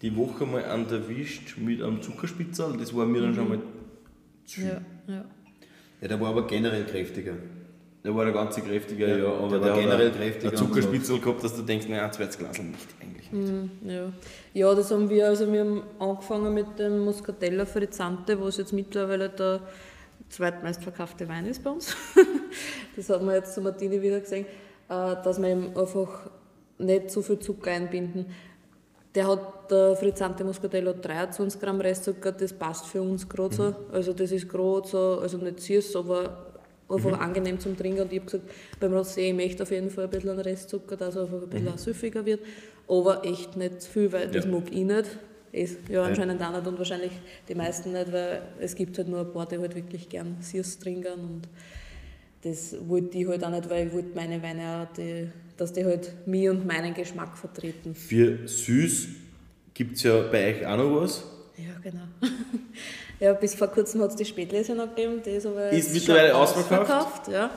die Woche mal einen erwischt mit einem Zuckerspitzer, das war mir dann schon mhm. mal zu viel. Ja, ja. ja, der war aber generell kräftiger. Der war der ganze kräftiger, ja, ja aber der, der war generell kräftiger. Ein Zuckerspitzel gehabt, dass du denkst, naja, ein zweites Glas nicht, eigentlich nicht. Mhm, ja. ja, das haben wir, also wir haben angefangen mit dem Muscatella Frizzante, wo es jetzt mittlerweile der zweitmeistverkaufte Wein ist bei uns. das hat man jetzt zu Martini wieder gesehen, äh, dass wir eben einfach nicht so viel Zucker einbinden. Der hat, der Frizzante Muscatello 23 Gramm Restzucker, das passt für uns gerade so. Mhm. Also das ist gerade so, also nicht süß, aber einfach mhm. angenehm zum Trinken. Und ich habe gesagt, beim Rosé, ich möchte auf jeden Fall ein bisschen einen Restzucker, dass er einfach ein bisschen mhm. süffiger wird. Aber echt nicht viel, weil ja. das mag ich nicht. Ist, ja, anscheinend ja. auch nicht und wahrscheinlich die meisten nicht, weil es gibt halt nur ein paar, die halt wirklich gern süß trinken und das wollte ich halt auch nicht, weil ich wollte meine Weine auch, die, dass die halt mir und meinen Geschmack vertreten. Für süß gibt es ja bei euch auch noch was? Ja, genau. ja, bis vor kurzem hat es die Spätlese noch gegeben, die ist aber ist mittlerweile ausverkauft. ausverkauft ja.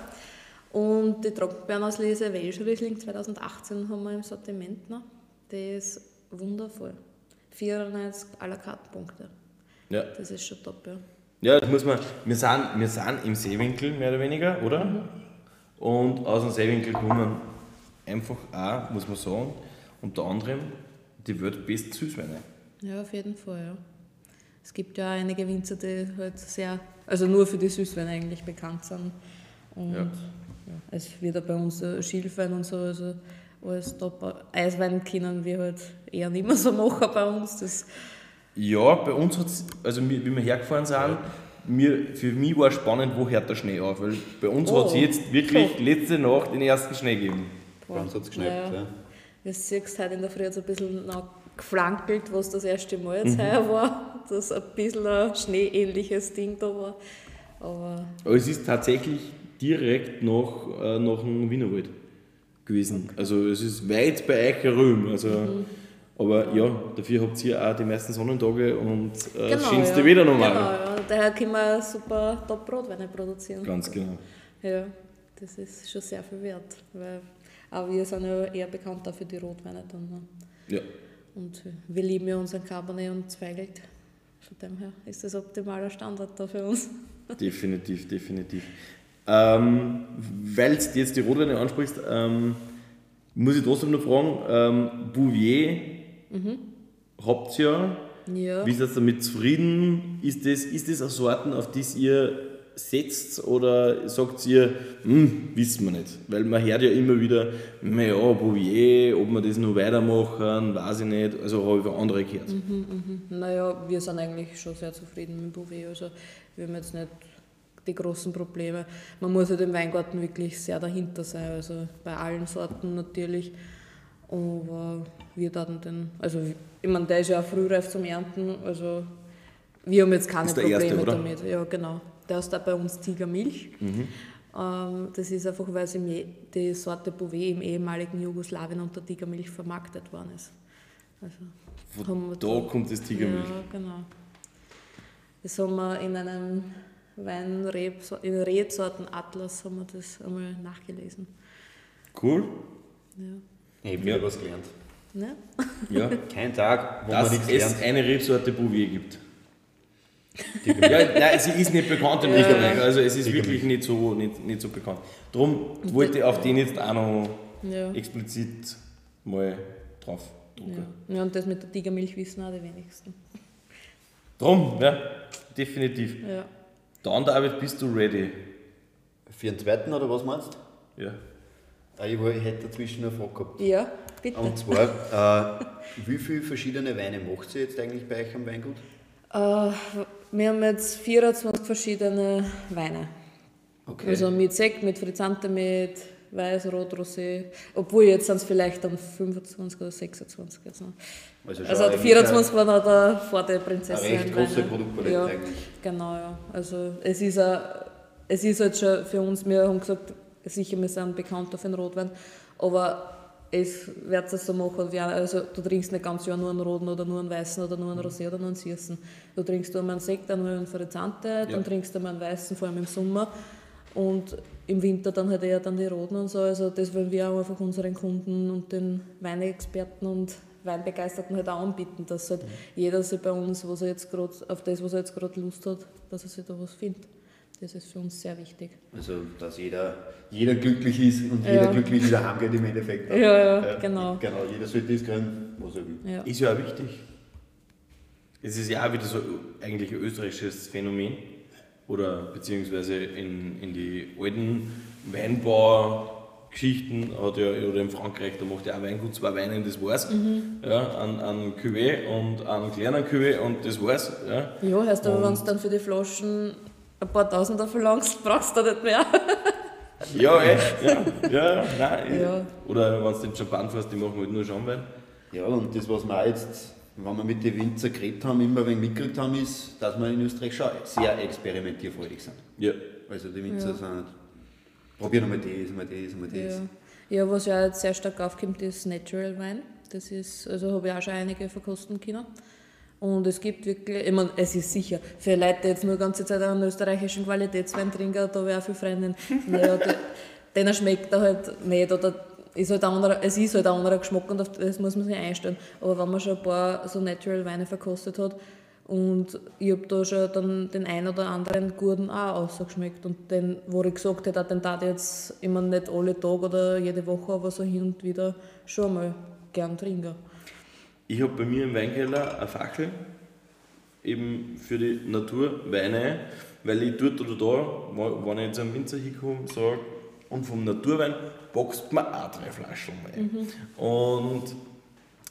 Und die Trockenbeerenauslese Welsch Riesling 2018 haben wir im Sortiment noch. Die ist wundervoll. 94 à la carte Punkte. Ja. Das ist schon top, ja. Ja, das muss man. Wir sind, wir sind im Seewinkel, mehr oder weniger, oder? Mhm. Und aus dem Seewinkel kommen einfach auch, muss man sagen, unter anderem die weltbesten Süßweine. Ja, auf jeden Fall, ja. Es gibt ja einige Winzer, die halt sehr, also nur für die Süßweine eigentlich bekannt sind. Und ja. Ja, es wird ja bei uns Schilfwein und so, also alles top. Eiswein können wir halt eher nicht mehr so machen bei uns. Das ja, bei uns hat es, also wie wir hergefahren sind, mir, für mich war spannend, wo hört der Schnee auf, weil bei uns oh, hat es jetzt wirklich letzte Nacht den ersten Schnee gegeben. Bei uns hat es geschneit, ja. ja. Du siehst, heute in der Früh hat es ein bisschen noch geflankelt, was das erste Mal jetzt mhm. heuer war, dass ein bisschen ein schneeähnliches Ding da war. Aber, Aber es ist tatsächlich direkt nach, äh, nach dem Wienerwald gewesen. Okay. Also es ist weit bei euch herum. Also, mhm. Aber ja, dafür habt ihr auch die meisten Sonnentage und äh, genau, schönste ja. wieder normal. Genau, ja. daher können wir super Top-Brotweine produzieren. Ganz genau. Ja, das ist schon sehr viel wert, weil auch wir sind ja eher bekannt für die Rotweine dann. Ne? Ja. Und wir lieben ja unseren Cabernet und Zweigelt. Von dem her ist das optimaler Standard da für uns. Definitiv, definitiv. Ähm, Weil du jetzt die Rotweine ansprichst, ähm, muss ich trotzdem noch fragen, ähm, Bouvier mhm. habt ihr ja. Wie seid ihr damit zufrieden? Ist das, ist das eine Sorten, auf die ihr setzt oder sagt ihr, hm, wissen wir nicht? Weil man hört ja immer wieder, naja, Bouvier, ob wir das noch weitermachen, weiß ich nicht. Also habe ich von anderen gehört. Mhm, mh. Naja, wir sind eigentlich schon sehr zufrieden mit Bouvier. Also wir haben jetzt nicht die großen Probleme. Man muss halt im Weingarten wirklich sehr dahinter sein, also bei allen Sorten natürlich. Aber wir hatten den, also ich meine, der ist ja auch frühreif zum Ernten, also wir haben jetzt keine Probleme erste, damit. Ja, genau. Der ist da bei uns Tigermilch. Mhm. Ähm, das ist einfach, weil die Sorte Bouvet im ehemaligen Jugoslawien unter Tigermilch vermarktet worden ist. Also, da, da kommt das Tigermilch. Ja, genau. Das haben wir in einem Weinreb, in Rebsorten Atlas haben wir das einmal nachgelesen. Cool. Ja. Ich habe ja was gelernt. Ne? Ja. Kein Tag, wo Dass man nichts lernt. es eine Rebsorte Bouvier gibt. Ja, nein, sie ist nicht bekannt in Österreich, also es ist wirklich nicht so, nicht, nicht so bekannt. Darum wollte ich auf den jetzt auch noch ja. explizit mal drauf drucken. Ja. ja, und das mit der Tigermilch wissen auch die wenigsten. Drum, ja, definitiv. Ja. Dann, David, bist du ready? Für den zweiten oder was meinst du? Ja. Ah, ich, hätte dazwischen eine Frage gehabt. Ja, bitte. Und zwar, äh, wie viele verschiedene Weine macht ihr jetzt eigentlich bei euch am Weingut? Äh, wir haben jetzt 24 verschiedene Weine. Okay. Also mit Sekt, mit Frizzante, mit Weiß, Rot, Rosé. Obwohl jetzt sind es vielleicht dann 25 oder 26. Jetzt noch. Also, also 24 war noch der vor der Prinzessin. Eine recht große Produktpalette ja, eigentlich. Genau, ja. Also es ist, a, es ist halt schon für uns, wir haben gesagt, sicher, wir sind bekannt auf den Rotwein, aber es wird es so machen, wie, also du trinkst nicht ganz Jahr nur einen roten oder nur einen weißen oder nur einen Rosé oder nur einen Süßen. Du trinkst nur einen Sekt, dann nur einen Frizzante, ja. dann trinkst du mal einen weißen, vor allem im Sommer. Und im Winter dann halt eher dann die roten und so. Also das wollen wir auch einfach unseren Kunden und den Weinexperten und Weinbegeisterten halt auch anbieten, dass halt mhm. jeder sich bei uns, was er jetzt grad, auf das, was er jetzt gerade Lust hat, dass er sich da was findet. Das ist für uns sehr wichtig. Also, dass jeder, jeder glücklich ist und ja. jeder glücklich wieder heimgeht im Endeffekt. Ja, ja, ja, genau. Genau, jeder sollte das können, was er will. Ja. Ist ja auch wichtig. Es ist ja auch wieder so eigentlich ein österreichisches Phänomen. Oder beziehungsweise in, in die alten Weinbaugeschichten hat ja, oder in Frankreich, da macht ja auch Weingut zwei Weine und das war's. Mhm. Ja, an, an Cuvée und an kleinen Cuvée und das war's. Ja, ja heißt aber, wenn du dann für die Flaschen ein paar Tausender verlangst, brauchst du da nicht mehr. ja, echt. Ja, ja, nein. Ja. Oder wenn du den Champagne fährst, die machen halt nur Schaumwein. Ja, und das, was wir jetzt, wenn wir mit den Winzer geredet haben, immer ein wenig mitgekriegt haben, ist, dass wir in Österreich schon sehr experimentierfreudig sind. Ja. Also die Winzer ja. sind, probieren mal das, mal das, mal das. Ja. ja, was ja jetzt sehr stark aufkommt, ist Natural Wein. Das ist, also habe ich auch schon einige verkosten können. Und es gibt wirklich, ich meine, es ist sicher, für Leute, die jetzt nur die ganze Zeit einen österreichischen Qualitätswein trinken, da wäre auch viele Freunde, naja, denen schmeckt er halt nicht oder ist halt anderer, es ist halt ein anderer Geschmack und auf das muss man sich einstellen. Aber wenn man schon ein paar so Natural Weine verkostet hat und ich habe da schon dann den einen oder anderen guten auch ausgeschmeckt und den, wo ich gesagt hätte, den tat jetzt immer nicht alle Tage oder jede Woche, aber so hin und wieder schon mal gern trinken. Ich habe bei mir im Weinkeller eine Fackel, eben für die Naturweine, weil ich dort oder da, wenn ich jetzt einen Winzer hinkomme, sage, und vom Naturwein boxt man auch drei Flaschen rein. Mhm. Und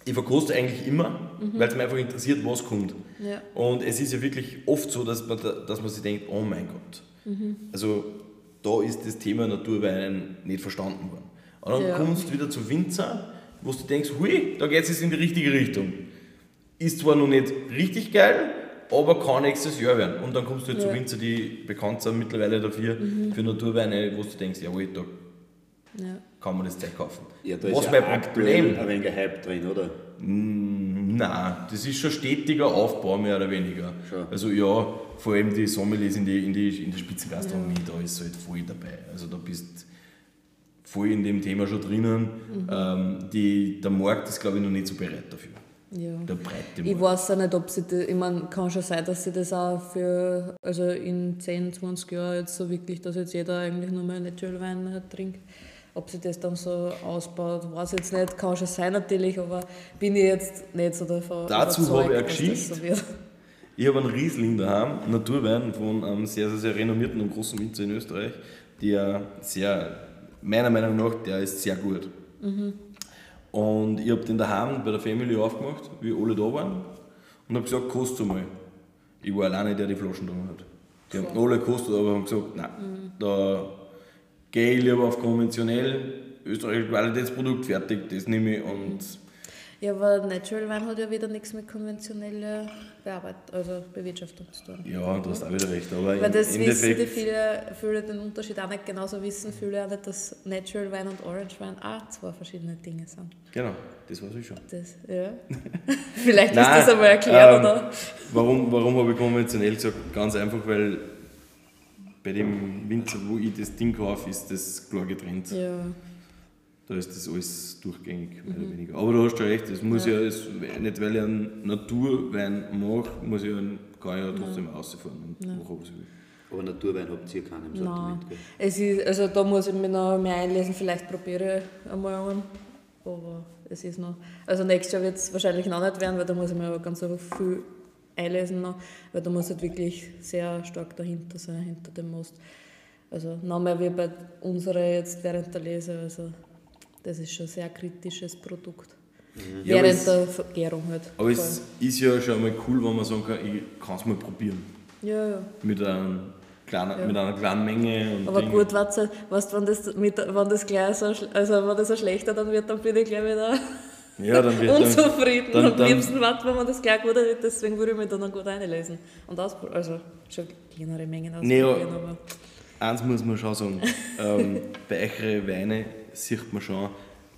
ich verkoste eigentlich immer, mhm. weil es mich einfach interessiert, was kommt. Ja. Und es ist ja wirklich oft so, dass man, dass man sich denkt, oh mein Gott. Mhm. Also da ist das Thema Naturwein nicht verstanden worden. Und dann ja. kommst du wieder zu Winzer wo du denkst, hui, da geht es in die richtige Richtung. Ist zwar noch nicht richtig geil, aber kann nächstes Jahr werden. Und dann kommst du halt ja. zu Winzer, die bekannt sind mittlerweile dafür, mhm. für Naturweine, wo du denkst, jawohl, da ja. kann man das Zeug kaufen. Ja, da Was ist mein Problem. ein wenig Hype drin, oder? Mm, nein, das ist schon stetiger Aufbau, mehr oder weniger. Schon. Also ja, vor allem die Sommeliers in, die, in, die, in der Spitzengastronomie, ja. da ist halt voll dabei. Also da bist voll in dem Thema schon drinnen. Mhm. Ähm, die, der Markt ist, glaube ich, noch nicht so bereit dafür. Ja. Der breite Markt. Ich weiß auch nicht, ob sie das, ich meine, kann schon sein, dass sie das auch für, also in 10, 20 Jahren jetzt so wirklich, dass jetzt jeder eigentlich nur mehr Natural Wein trinkt. Ob sie das dann so ausbaut, weiß ich jetzt nicht, kann schon sein natürlich, aber bin ich jetzt nicht so davon Dazu habe ich eine Geschichte. So ich habe einen Riesling daheim, Naturwein von einem sehr, sehr, sehr renommierten und großen Winzer in Österreich, der sehr meiner Meinung nach, der ist sehr gut. Mhm. Und ich habe den daheim bei der Family aufgemacht, wie alle da waren, und habe gesagt, kostet mal. Ich war alleine, der die Flaschen da hat. Die haben alle gekostet, aber haben gesagt, nein, mhm. da gehe ich lieber auf konventionell, österreichisches Qualitätsprodukt, fertig, das nehme ich und ja, aber Natural Wein hat ja wieder nichts mit konventioneller Bearbeitung, also Bewirtschaftung zu tun. Ja, du hast auch wieder recht. Aber Weil das wissen die viele, viele den Unterschied auch nicht genauso wissen, viele auch nicht, dass Natural Wein und Orange Wein auch zwei verschiedene Dinge sind. Genau, das weiß ich schon. Das, ja. Vielleicht Nein, ist das einmal erklärt, ähm, oder? Warum, warum habe ich konventionell gesagt? Ganz einfach, weil bei dem Winzer, wo ich das Ding kaufe, ist das klar getrennt. Ja. Da ist das alles durchgängig, mehr oder weniger. Aber du hast schon recht, es muss ja, es, nicht weil ich einen Naturwein mache, muss ich einen, kann ich ja trotzdem rausfahren und machen, was ich will. Aber Naturwein habt ihr keinen im Nein. Sortiment. Gell? Es ist, also da muss ich mich noch mehr einlesen, vielleicht probiere ich einmal einen. Aber es ist noch. Also nächstes Jahr wird es wahrscheinlich noch nicht werden, weil da muss ich mir aber ganz so viel einlesen noch, weil da muss halt wirklich sehr stark dahinter sein, hinter dem Most. Also noch mehr wie bei unserer jetzt während der Lese. Also das ist schon ein sehr kritisches Produkt. Ja, aber während es- der Vergärung halt. Aber es ist ja schon mal cool, wenn man sagen kann, ich kann es mal probieren. ja, ja. Mit, einem kleinen, mit einer kleinen Menge. Und Aber Ding. gut, warte, weißt, wenn das, mit, wenn das gleich so, also wenn das so schlechter dann wird, dann bin ich gleich wieder Ja, dann wird dann, unzufrieden. dann- Am dann- liebsten warten, wenn man das gleich gut wird, deswegen würde ich mich dann noch gut einlesen. Und ausprobieren. Also schon kleinere Mengen Nee, ja. ausprobieren, aber. eins muss man schon sagen, ähm, euren Weine sieht man schon,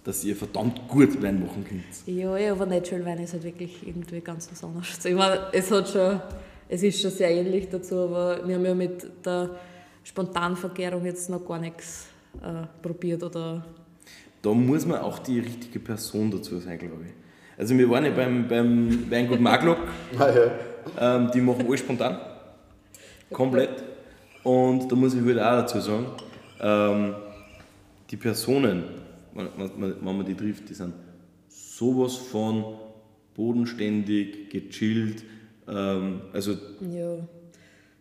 dass ihr verdammt gut Wein machen könnt. Ja, ja, aber Natural Wein ist halt wirklich irgendwie ganz was anderes. Ich meine, es hat schon, es ist schon sehr ähnlich dazu, aber wir haben ja mit der Spontanvergärung jetzt noch gar nichts äh, probiert oder Da muss man auch die richtige Person dazu sein, glaube ich. Also wir waren ja beim, beim Weingut Maglock, Ah, ja. ähm, die machen alles spontan. Komplett. Und da muss ich halt auch dazu sagen, ähm, die Personen, wenn, man die trifft, die sind sowas von bodenständig, gechillt. Ähm, also ja,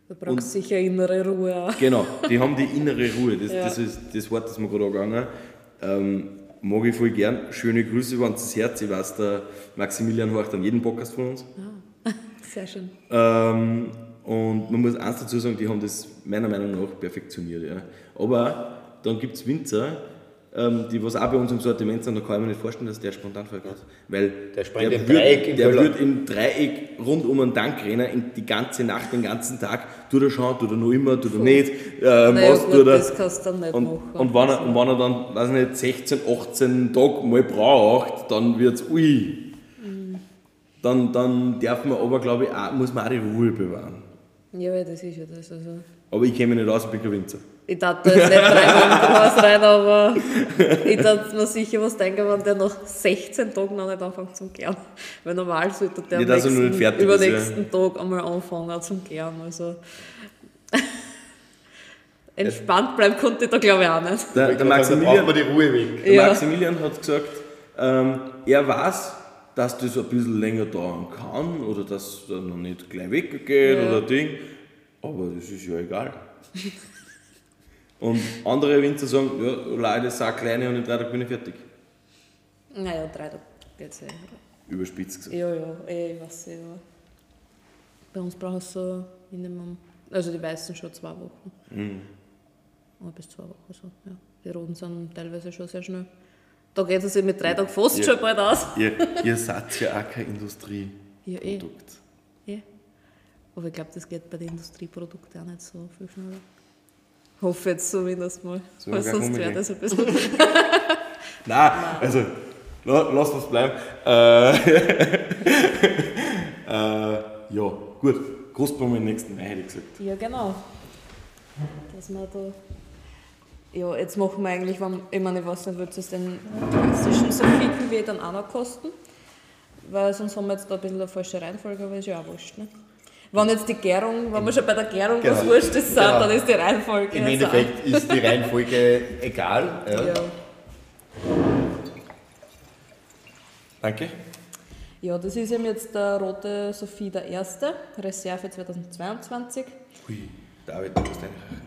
da brauchst du sicher innere Ruhe auch. Genau, die haben die innere Ruhe. Das, Ja. das ist das Wort, das mir gerade angegangen ähm, Mag ich voll gern. Schöne Grüße, wenn das Herz. Ich weiß, der Maximilian hört an jeden Podcast von uns. Sehr schön. Ähm, und man muss eins dazu sagen, die haben das meiner Meinung nach perfektioniert. Ja. Aber dann gibt es Winzer, ähm, die was auch bei uns im Sortiment sind, da kann ich mir nicht vorstellen, dass der spontan vergeht. Weil Der springt im wird, Dreieck im der wird im Dreieck rund um einen Tank rennen, in die ganze Nacht, den ganzen Tag. Tut er schon, tut er noch immer, tut er nicht. Äh, Naja, was tut er. das kannst du dann nicht Und, machen. und, wenn er, und wenn er dann, weiß ich nicht, 16, 18 Tage mal braucht, dann wird es, ui. Mhm. Dann, dann darf man aber, glaube ich, auch, muss man auch die Ruhe bewahren. Ja, ja, das ist ja das. Also. Aber ich kenne mich nicht aus, ich bin kein Winzer. Ich dachte jetzt nicht dreimal im rein, aber ich dachte mir sicher was denken, wenn der nach 16 Tagen noch nicht anfängt zum Gären. Weil normal sollte der Nicht, am er nächsten, ist, übernächsten Tag einmal anfangen zum Gären. Also entspannt bleiben konnte ich da glaube ich auch nicht. Der, der, Maximilian, die Ruhe weg. der Ja. Maximilian hat gesagt, ähm, er weiß, dass das ein bisschen länger dauern kann oder dass er noch nicht gleich weggeht Ja. oder Ding. Aber das ist ja egal. Und andere Winzer sagen, ja, Leute, das auch kleine und in drei Tagen bin ich fertig. Naja, drei Tage geht's eh. Überspitzt gesagt. Ja, ja, eh, ich weiß eh, aber bei uns braucht es so Minimum, also die weißen schon zwei Wochen. Mhm. Oder bis zwei Wochen so, ja. Die roten sind teilweise schon sehr schnell. Da geht es sich mit drei Tagen fast Ja. schon bald aus. Ihr, ihr seid ja auch kein Industrieprodukt. Ja, eh. eh. Aber ich glaube, das geht bei den Industrieprodukten auch nicht so viel schneller. Hoffe jetzt zumindest mal. So, weil sonst wäre das ein bisschen. Nein, also la, lass uns bleiben. Äh, äh, ja, gut. Großblumen im nächsten Mai, hätte ich gesagt. Ja, genau. Dass wir da. Ja, jetzt machen wir eigentlich, wenn, ich meine, ich weiß nicht, wird es den klassischen Sophie wie dann auch noch kosten? Weil sonst haben wir jetzt da ein bisschen eine falsche Reihenfolge, aber ist ja auch wurscht. Ne? Wenn jetzt die Gärung, wenn wir schon bei der Gärung was Genau. Wurstes sind, Genau. dann ist die Reihenfolge. Im Endeffekt ist die Reihenfolge egal. Ja. Ja. Danke. ja, das ist eben jetzt der rote Sophie der erste, Reserve 2022. Hui, David, du musst einreichen.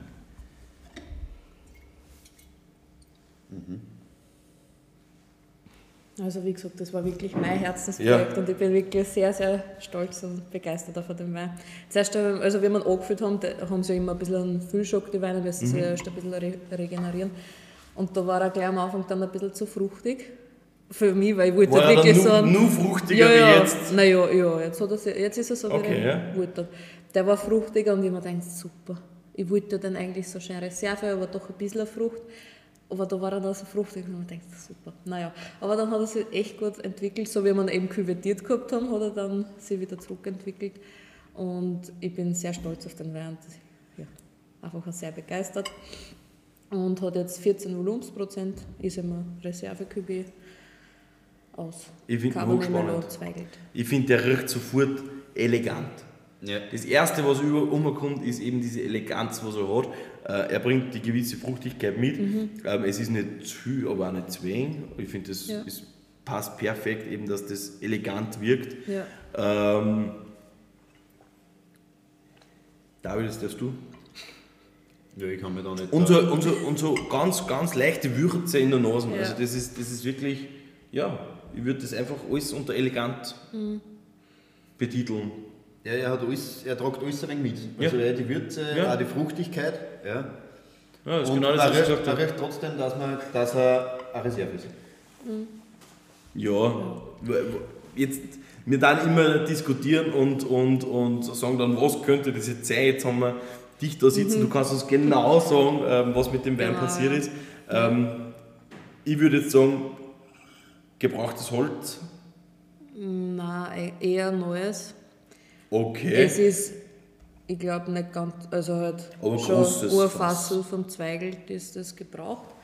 Also wie gesagt, das war wirklich mein Herzensprojekt Ja. und ich bin wirklich sehr, sehr stolz und begeistert von dem Wein. Zuerst, also wie wir ihn angefüllt haben, haben sie ja immer ein bisschen einen Füllschock, die Weine, müssen Mhm. sie erst ein bisschen re regenerieren. Und da war er gleich am Anfang dann ein bisschen zu fruchtig. Für mich, weil ich wollte War wirklich dann so nur, einen... nur fruchtiger ja, ja. jetzt? Naja, ja, jetzt, hat er jetzt ist er so, Okay, wie ja. ich wollte. Der war fruchtiger und ich mir gedacht, super. Ich wollte dann eigentlich so schön Reserve, aber doch ein bisschen Frucht. Aber da war er dann so fruchtig und ich mir gedacht, super. Naja, aber dann hat er sich echt gut entwickelt, so wie wir ihn eben küvettiert gehabt haben, hat er dann sich wieder zurückentwickelt. Und ich bin sehr stolz auf den Wein. und Ja, einfach auch sehr begeistert. und hat jetzt 14 Volumensprozent, ist immer Reserve-QB aus. Ich finde ihn hochspannend. Ich finde, der riecht sofort elegant. Ja. Das erste, was über umkommt, ist eben diese Eleganz, was er hat. Äh, er bringt die gewisse Fruchtigkeit mit. Mhm. Ähm, es ist nicht zu aber auch nicht zu wenig. Ich finde, das Ja. ist, passt perfekt, eben, dass das elegant wirkt. Ja. Ähm, David, das darfst du. ja, ich kann mir da nicht. Und so, und so, und so ganz, ganz leichte Würze in der Nase. Ja. Also das ist, das ist wirklich, ja, ich würde das einfach alles unter elegant Mhm. betiteln. Ja, er, hat alles, er tragt alles ein wenig mit. Ja. Also er hat die Würze, Ja. auch die Fruchtigkeit. Ja. Ja, das ist Und genau das, was ich gesagt habe. riecht trotzdem, dass, man, dass er eine Reserve ist. Ja, w- w- jetzt, wir dann immer diskutieren und, und, und sagen dann, was könnte das jetzt sein? Jetzt haben wir dich da sitzen, du kannst uns genau sagen, ähm, was mit dem Wein Genau, passiert ja. ist. Ähm, ich würde jetzt sagen, gebrauchtes Holz, Nein, eher Neues. Okay. Es ist, ich glaube nicht ganz, also halt Aber schon Urfassel vom Zweigelt ist das gebraucht.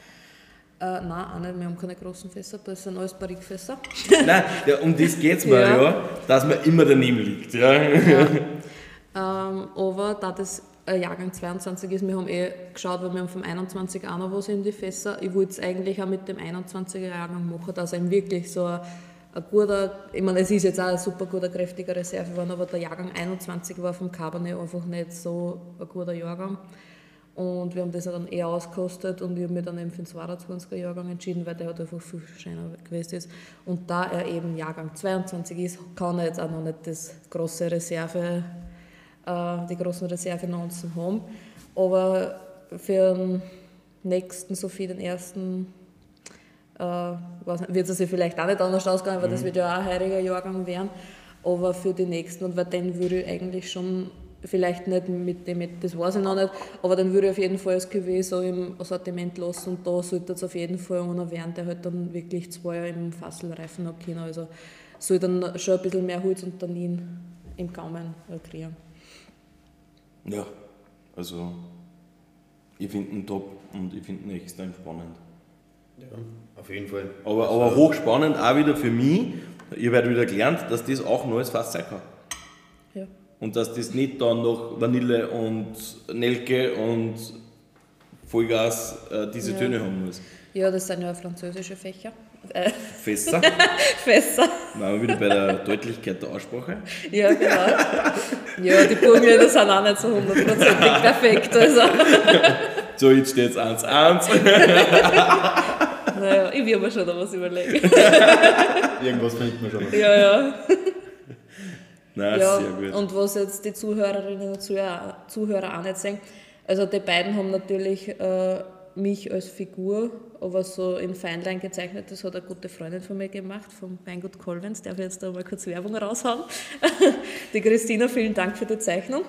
Äh, nein, auch nicht, wir haben keine großen Fässer, das sind alles Barrikfässer. Nein, ja, um das geht es mir, ja. Ja. dass man immer daneben liegt. Ja. Ähm, aber da das Jahrgang 22 ist, wir haben eh geschaut, weil wir haben vom 21 auch noch was in die Fässer. Ich wollte es eigentlich auch mit dem 21er Jahrgang machen, dass ihm wirklich so ein, ein guter, ich meine, es ist jetzt auch ein super guter, kräftiger Reserve geworden, aber der Jahrgang 21 war vom Cabernet einfach nicht so ein guter Jahrgang. Und wir haben das dann eher ausgekostet und ich habe mich dann eben für den 22er Jahrgang entschieden, weil der halt einfach viel schöner gewesen ist. Und da er eben Jahrgang 22 ist, kann er jetzt auch noch nicht das große Reserve äh, die großen Reservenuancen haben. Aber für den nächsten, so für den ersten, wird es sich vielleicht auch nicht anders ausgehen, weil das wird ja auch ein heuriger Jahrgang werden. Aber für die nächsten, und weil den würde ich eigentlich schon, vielleicht nicht mit dem, mit- das weiß ich noch nicht, aber dann würde ich auf jeden Fall das Cuvée so im Sortiment lassen und da sollte es auf jeden Fall einer werden, der halt dann wirklich zwei Jahre im Fassel reifen hat können. Also soll dann schon ein bisschen mehr Holz und Tannin im Gaumen äh, kriegen. ja, also ich finde ihn top und ich finde ihn extrem spannend. Ja, auf jeden Fall. Aber, aber hochspannend auch wieder für mich, ihr werdet wieder gelernt, dass das auch neues Fass sein kann. Ja. Und dass das nicht dann noch Vanille und Nelke und Vollgas äh, diese Ja. Töne haben muss. Ja, das sind ja französische Fächer. Äh, Fässer, Fässer. waren wir wieder bei der Deutlichkeit der Aussprache. Ja, genau. Ja, die Burgenländer sind auch nicht so hundertprozentig perfekt. Also, So, jetzt steht es 1-1. Naja, ich will mir schon noch was überlegen. Irgendwas findet man schon. Ja, ja. Nein, ja sehr gut. und was jetzt die Zuhörerinnen und Zuhörer, Zuhörer auch nicht sehen, also die beiden haben natürlich äh, mich als Figur, aber so in Feinlein gezeichnet, das hat eine gute Freundin von mir gemacht, vom Weingut Colvens, darf ich jetzt da mal kurz Werbung raushauen. die Christina, vielen Dank für die Zeichnung.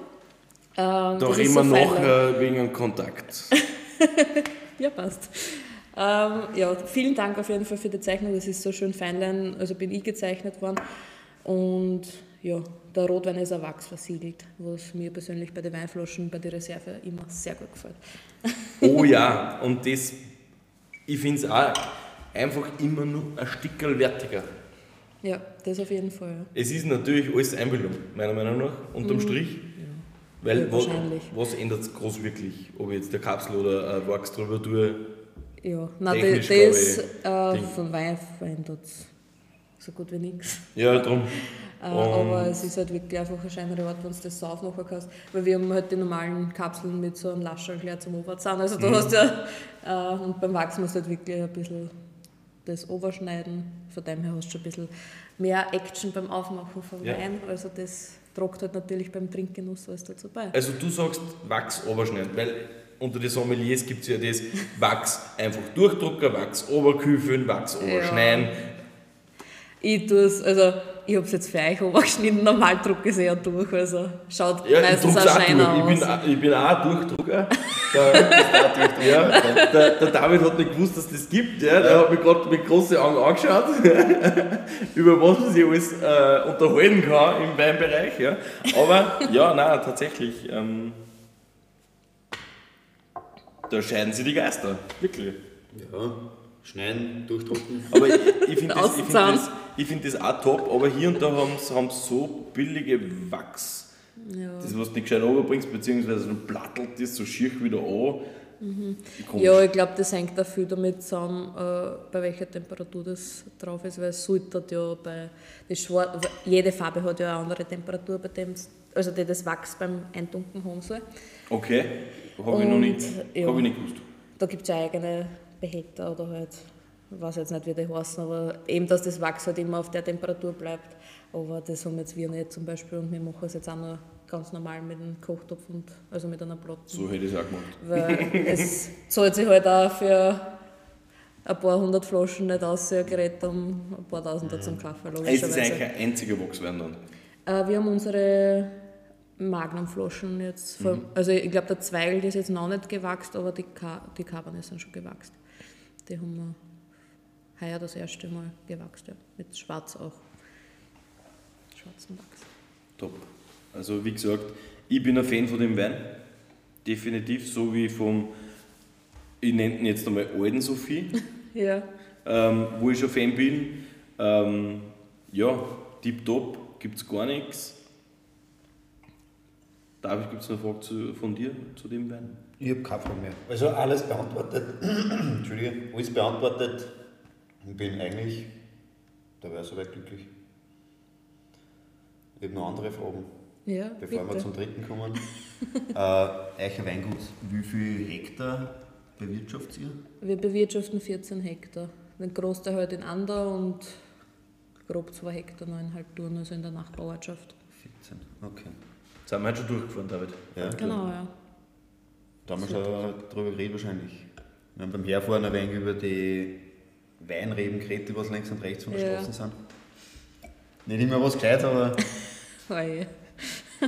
Ähm, da reden so wir noch Feinlein. äh, wegen einem Kontakt. Ja, passt. Ähm, ja, vielen Dank auf jeden Fall für die Zeichnung. Das ist so schön Feinlein, also bin ich gezeichnet worden. Und ja, der Rotwein ist ein Wachs versiegelt, was mir persönlich bei den Weinflaschen, bei der Reserve immer sehr gut gefällt. Oh ja, und das, ich finde es auch einfach immer nur ein Stückel wertiger. Ja, das auf jeden Fall. Ja. Es ist natürlich alles Einbildung, meiner Meinung nach, unterm Strich. Weil Mhm. Ja, was, wahrscheinlich. was ändert es groß wirklich? Ob ich jetzt der Kapsel oder ein Wachs drüber tue? Ja, nein, Technisch, das, das äh, Wein verändert so gut wie nichts. Ja, drum. Äh, aber es ist halt wirklich einfach ein scheinbarer Ort, wenn du das so aufmachen kannst. Weil wir haben halt die normalen Kapseln mit so einem gleich zum Oberzahn. Also Mhm. du hast ja, äh, und beim Wachs musst du halt wirklich ein bisschen das Oberschneiden. Von dem her hast du schon ein bisschen mehr Action beim Aufmachen vom Ja. Wein. Also das tragt halt natürlich beim Trinkgenuss alles dazu bei. Also du sagst Wachs oberschneiden, weil unter den Sommeliers gibt es ja das Wachs einfach durchdrucken, Wachs oberküfeln, Wachs oberschneiden. Ich tue es, also ich habe es jetzt für euch obergeschnitten, normal drucke ich es eher durch. Also schaut Ja, meistens auch scheiner durch. Ich bin, aus. auch- ich bin auch Durchdrucker. Der, ja, der, der David hat nicht gewusst, dass das gibt. Ja. Der hat mich gerade mit großen Augen angeschaut, über was man sich alles äh, unterhalten kann im Weinbereich. Ja. Aber ja, nein, tatsächlich. Ähm, da scheiden sich die Geister. Wirklich. Ja, schneiden, durchdrucken. Aber ich, ich finde das, ich find das, ich find das auch top, aber hier und da haben sie so billige Wachs. Ja. Das, was du nicht gescheit runterbringst, beziehungsweise dann plattelt das so schier wieder an. Komisch. Ja, ich glaube, das hängt auch viel damit zusammen, äh, bei welcher Temperatur das drauf ist, weil es sollte ja bei das Schwar jede Farbe hat ja eine andere Temperatur, bei dem, also die das Wachs beim Eintunken haben soll. Okay, habe ich noch nicht, ja. hab ich nicht gewusst. Da gibt es ja eigene Behälter oder halt, ich weiß jetzt nicht, wie die heißen, aber eben, dass das Wachs halt immer auf der Temperatur bleibt. Aber das haben jetzt wir nicht zum Beispiel und wir machen es jetzt auch nur ganz normal mit einem Kochtopf und also mit einer Platte. So hätte ich es auch gemacht. Weil es zahlt sich halt auch für ein paar hundert Flaschen nicht aus, so ein Gerät um ein paar Tausender zum Kaufen, Es ist eigentlich kein einziger Wachswein dann. Äh, wir haben unsere Magnumflaschen jetzt, vom, also ich glaube der Zweigel ist jetzt noch nicht gewachst, aber die, Ka die Cabernet sind schon gewachst. Die haben wir heuer das erste Mal gewachst, ja. mit Schwarz auch. Schwarzen Wachs. Top. Also wie gesagt, ich bin ein Fan von dem Wein. Definitiv, so wie vom, ich nenne ihn jetzt einmal Alten Sophie, Ja. ähm, wo ich schon Fan bin. Ähm, ja, tipptopp, gibt es gar nichts. David, gibt es eine Frage zu, von dir zu dem Wein? Ich habe keine Frage mehr. Also alles beantwortet. Entschuldige, alles beantwortet. Ich bin eigentlich, da wäre ich soweit glücklich. Ich habe noch andere Fragen, Ja, bevor wir bitte. zum dritten kommen. äh, Eicher Weingut, wie viel Hektar bewirtschaftet ihr? Wir bewirtschaften 14 Hektar. Den Großteil halt in Ander und grob 2 Hektar, 9,5 Touren, also in der Nachbarortschaft. 14, okay. Sind wir heute schon durchgefahren, David? Ja, Genau, ja. Da haben wir schon drüber geredet wahrscheinlich. Wir haben beim Herfahren ein wenig über die Weinreben geredet, die was links und rechts von der Ja. Straße sind. Nicht immer was gescheit, aber Oje.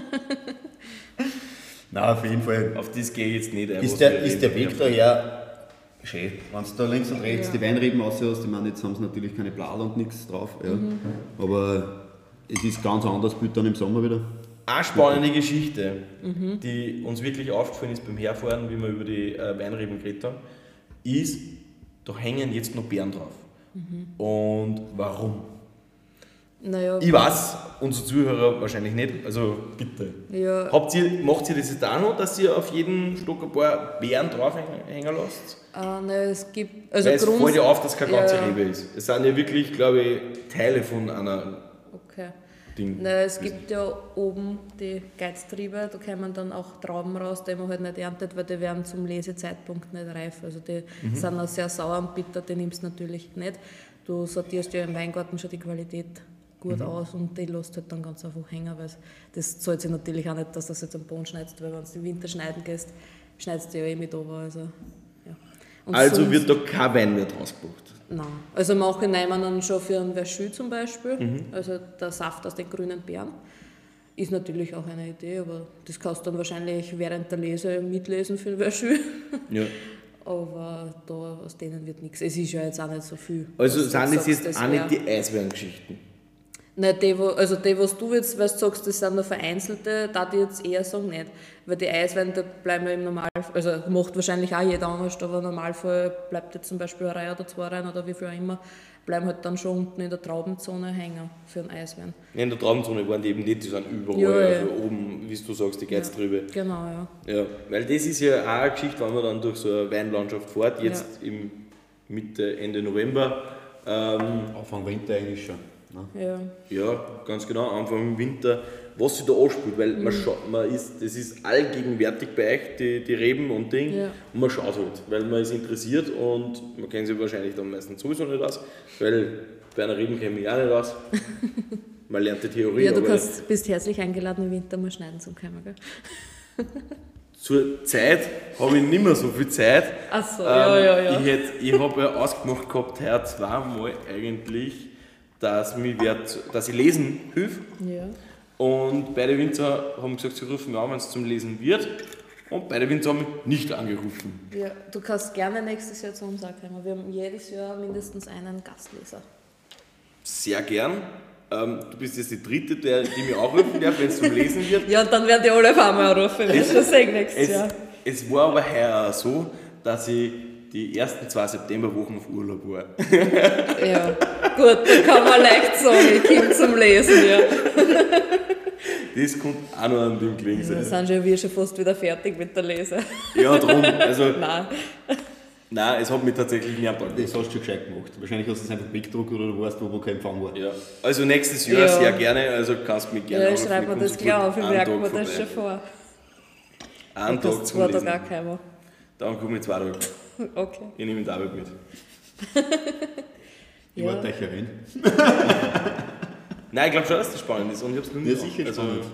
nein, auf jeden Fall. Auf das gehe ich jetzt nicht ein. Ist der, ist der. Weg daher schön. Wenn du da links und rechts Ja. die Weinreben aussehst, ich meine, jetzt haben sie natürlich keine Blal und nichts drauf, ja. Mhm. aber es ist ganz anders Bild dann im Sommer wieder. Eine spannende Geschichte, Mhm. die uns wirklich aufgefallen ist beim Herfahren, wie wir über die äh, Weinreben geredet haben, ist, da hängen jetzt noch Beeren drauf. Mhm. Und warum? Naja, Ich weiß, unsere Zuhörer wahrscheinlich nicht, also bitte. ja, Habt ihr, macht ihr das jetzt auch noch, dass ihr auf jeden Stock ein paar Beeren draufhängen hängen lasst? äh, naja, es gibt. Also Weil es fällt ja auf, dass keine ganze ja, Rebe ist. Es sind ja wirklich, glaube ich, Teile von einer Okay. Ding. Naja, es gibt ja oben die Geiztriebe, da kommen dann auch Trauben raus, die man halt nicht erntet, weil die werden zum Lesezeitpunkt nicht reif. Also die Mhm. sind auch sehr sauer und bitter, die nimmst du natürlich nicht. Du sortierst ja im Weingarten schon die Qualität gut Mhm. aus und die lässt halt dann ganz einfach hängen, weil das zahlt sich natürlich auch nicht, dass du das jetzt am Boden schneidest, weil wenn du im Winter schneiden gehst, schneidest du ja eh mit runter. Also, ja. Also wird da kein Wein mehr draus gebracht. Nein. Also manche nehmen dann schon für einen Verschü zum Beispiel, Mhm. also der Saft aus den grünen Beeren. Ist natürlich auch eine Idee, aber das kannst du dann wahrscheinlich während der Lese mitlesen für den Verschü. Ja. Aber da aus denen wird nichts. Es ist ja jetzt auch nicht so viel. Also sind sagst, jetzt auch nicht die Eisweingeschichten. Nein, die, wo, also die, was du jetzt weil du sagst, das sind nur vereinzelte, da die jetzt eher sagen nicht. Weil die Eisweine, da bleiben ja im Normalfall, also macht wahrscheinlich auch jeder anders, aber im Normalfall bleibt jetzt zum Beispiel eine Reihe oder zwei Reihen oder wie viel auch immer, bleiben halt dann schon unten in der Traubenzone hängen für einen Eiswein. In der Traumzone waren die eben nicht, die sind überall, Ja, ja. also oben, wie du sagst, die Geiztrübe. Genau, ja. Ja, weil das ist ja auch eine Geschichte, wenn man dann durch so eine Weinlandschaft fährt, jetzt im Mitte, Ende November. Ähm, Anfang Winter eigentlich schon. Ne? ja. ja, ganz genau, Anfang im Winter, was sich da anspielt, weil Mhm. man, scha- man ist, das ist allgegenwärtig bei euch, die, die Reben und Ding, Ja. und man schaut halt, weil man ist interessiert und man kennt sich wahrscheinlich dann meistens sowieso nicht aus, weil bei einer Reben kenne ich auch nicht aus. Man lernt die Theorie, Ja, du aber kannst, bist herzlich eingeladen, im Winter mal schneiden zum Kommen, gell? zur Zeit habe ich nicht mehr so viel Zeit. Ach so, Ähm, ja, ja, ja. Ich, hätt- ich habe ja ausgemacht gehabt, heuer zweimal eigentlich, dass, mich werd, dass ich lesen hilf. ja. Und beide Winzer haben gesagt, sie rufen mich an, wenn es zum Lesen wird. Und beide Winzer haben mich nicht angerufen. Ja, du kannst gerne nächstes Jahr zu uns auch kommen. Wir haben jedes Jahr mindestens einen Gastleser. Sehr gern. Ähm, du bist jetzt die dritte, der, die mich anrufen darf, wenn es zum Lesen wird. Ja, und dann werden die alle auf einmal anrufen. Wir Es- schon sehen nächstes Es, Jahr. es war aber heuer auch so, dass ich die ersten zwei Septemberwochen auf Urlaub war. Ja, gut, da kann man leicht sagen, ich komme zum Lesen, ja. Das kommt auch noch an dem Da sein. sind schon wir schon fast wieder fertig mit der Lese. Ja, drum. Also, Nein. nein, es hat mich tatsächlich am Tag Das hast du schon gescheit gemacht. Wahrscheinlich hast du es einfach weggedruckt oder du weißt, wo, wo kein Empfang war. Ja. Also nächstes Jahr Ja. sehr gerne, also kannst du mich gerne Ja, ich schreibe mir das gleich auf, ich merke Tag mir das schon vor. Einen Tag zum zwei Lesen. Tage auch keiner. Dann komme ich zwei Tage. Okay. Ich nehme den David mit. Ich Ja. war euch rein. Nein, ich glaube schon, dass das spannend ist und ich habe es noch nie Ja, sicher also, spannend.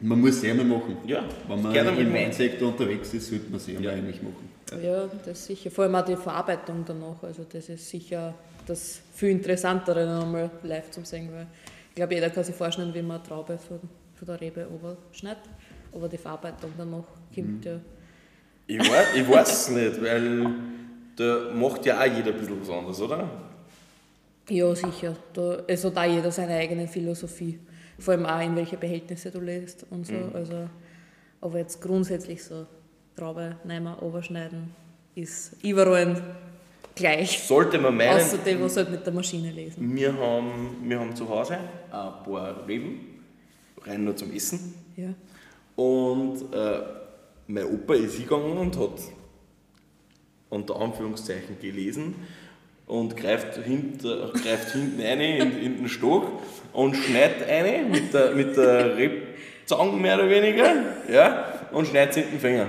Man muss es einmal machen. Ja, Wenn man gerne im. Weinsektor unterwegs ist, sollte man es einmal Ja. eigentlich machen. Ja, das ist sicher. Vor allem auch die Verarbeitung danach. Also das ist sicher das viel Interessantere einmal live zum sehen, weil ich glaube, jeder kann sich vorstellen, wie man eine Traube von, von der Rebe überschneidet. Aber die Verarbeitung danach kommt ja. Ich weiß, ich weiß es nicht, weil da macht ja auch jeder ein bisschen was anderes, oder? Ja, sicher. Da, hat auch jeder seine eigene Philosophie. Vor allem auch, in welche Behältnisse du legst und so. Also, aber jetzt grundsätzlich so Traube nehmen, überschneiden, ist überall gleich. Sollte man meinen, Außer die, was halt mit der Maschine lesen. wir haben, wir haben zu Hause ein paar Reben, rein nur zum Essen. Ja. Und äh, mein Opa ist hingegangen und hat unter Anführungszeichen gelesen und greift, hinter, greift hinten rein in, in den Stock und schneidet eine mit der, mit der Rebzange mehr oder weniger ja, und schneidet sie in den Finger.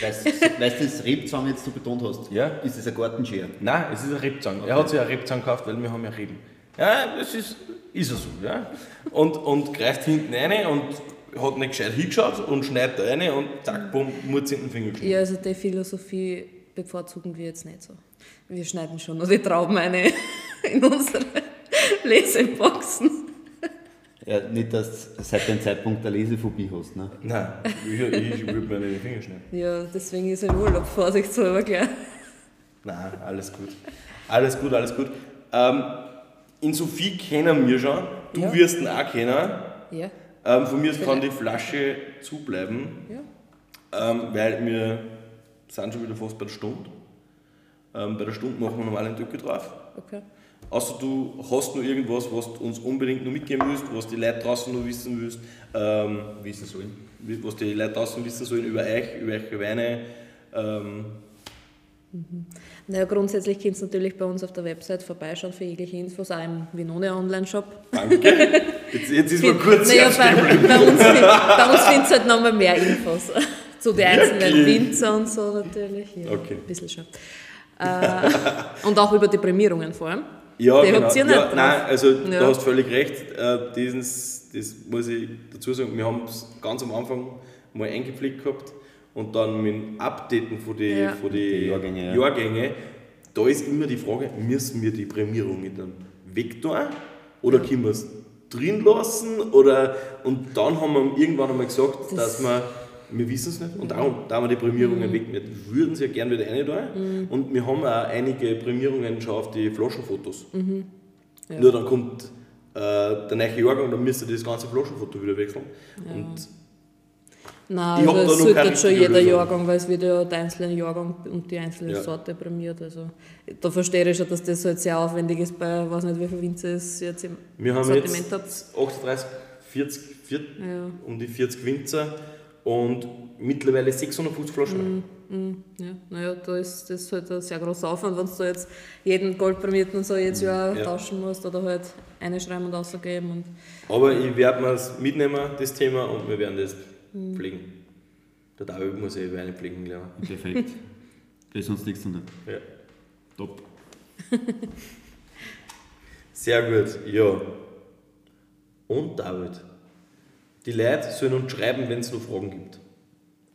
Weißt du, das Rebzahn jetzt du betont hast? Ja. Ist das ein Gartenschere? Nein, es ist eine Rebzange. Er hat sich eine Rebzange gekauft, weil wir haben ja Reben. Ja, das ist, ist er so. Ja. Und, und greift hinten rein und hat nicht gescheit hingeschaut und schneidet rein und zack, bumm, Murz in den Finger geschnitten. ja, also die Philosophie bevorzugen wir jetzt nicht so. Wir schneiden schon nur die Trauben eine in unsere Leseboxen. Ja, nicht, dass du seit dem Zeitpunkt der Lesephobie hast. Ne? Nein, ich, ich würde mir nicht den Finger schneiden. Ja, deswegen ist ein Urlaub vorsichtshalber gleich. Nein, alles gut. Alles gut, alles gut. Ähm, in Sophie kennen wir schon. Du Ja. wirst ihn auch kennen. Ja, Ähm, von mir aus kann die Flasche zubleiben, ja. ähm, weil wir sind schon wieder fast bei der Stunde. Ähm, bei der Stunde machen wir normal einen Deckel drauf. Okay. Außer du hast noch irgendwas, was du uns unbedingt noch mitgeben willst, was die Leute draußen noch wissen willst, ähm, Wissen sollen. was die Leute draußen wissen sollen über euch, über eure Weine. Ähm, Naja, grundsätzlich könnt ihr natürlich bei uns auf der Website vorbeischauen für jegliche Infos, auch im Vinone Online-Shop. danke. Jetzt, jetzt ist man kurz naja, bei, bei uns, bei uns findest du halt nochmal mehr Infos zu den einzelnen? Winzer und so natürlich. Ja, Okay. Ein bisschen schon. Äh, und auch über die Prämierungen vor allem. Ja, Die genau. ja, nicht nein, drauf. also Ja. du hast völlig recht. Äh, dieses, das muss ich dazu sagen, wir haben es ganz am Anfang mal eingepflegt gehabt und dann mit dem Updaten von den Ja. von die Die Jahrgänge, ja. Jahrgänge, da ist immer die Frage, müssen wir die Prämierungen dann wegtun oder können wir es drin lassen? Oder, und dann haben wir irgendwann einmal gesagt, dass wir wir wissen es nicht und darum, da wir die Prämierungen wegnehmen, würden sie ja gerne wieder rein tun. Und wir haben auch einige Prämierungen schon auf die Flaschenfotos. Nur dann kommt äh, der neue Jahrgang, dann müsst ihr das ganze Flaschenfoto wieder wechseln. Und Nein, Ich hab da es noch sollte jetzt schon jeder. Jahrgang, weil es wird ja der einzelne Jahrgang und die einzelne Ja. Sorte prämiert. Also da verstehe ich schon, dass das halt sehr aufwendig ist bei, weiß nicht wie viel Winzer es jetzt im wir haben Sortiment jetzt habt. 38, 40, 40 Ja. um die 40 Winzer und mittlerweile 650 Flaschen. Ja, naja, da ist das halt ein sehr großer Aufwand, wenn du jetzt jeden Goldprämierten und so Jahr Mhm. Ja. tauschen musst oder halt einschreiben und rausgeben. Und Aber ich werde mir es mitnehmen, das Thema, und wir werden das Mhm. pflegen. Der David muss eh Weine pflegen lernen. Perfekt. Da ist sonst nichts zu tun. Ja. Top. Sehr gut, ja. Und David, die Leute sollen uns schreiben, wenn es noch Fragen gibt.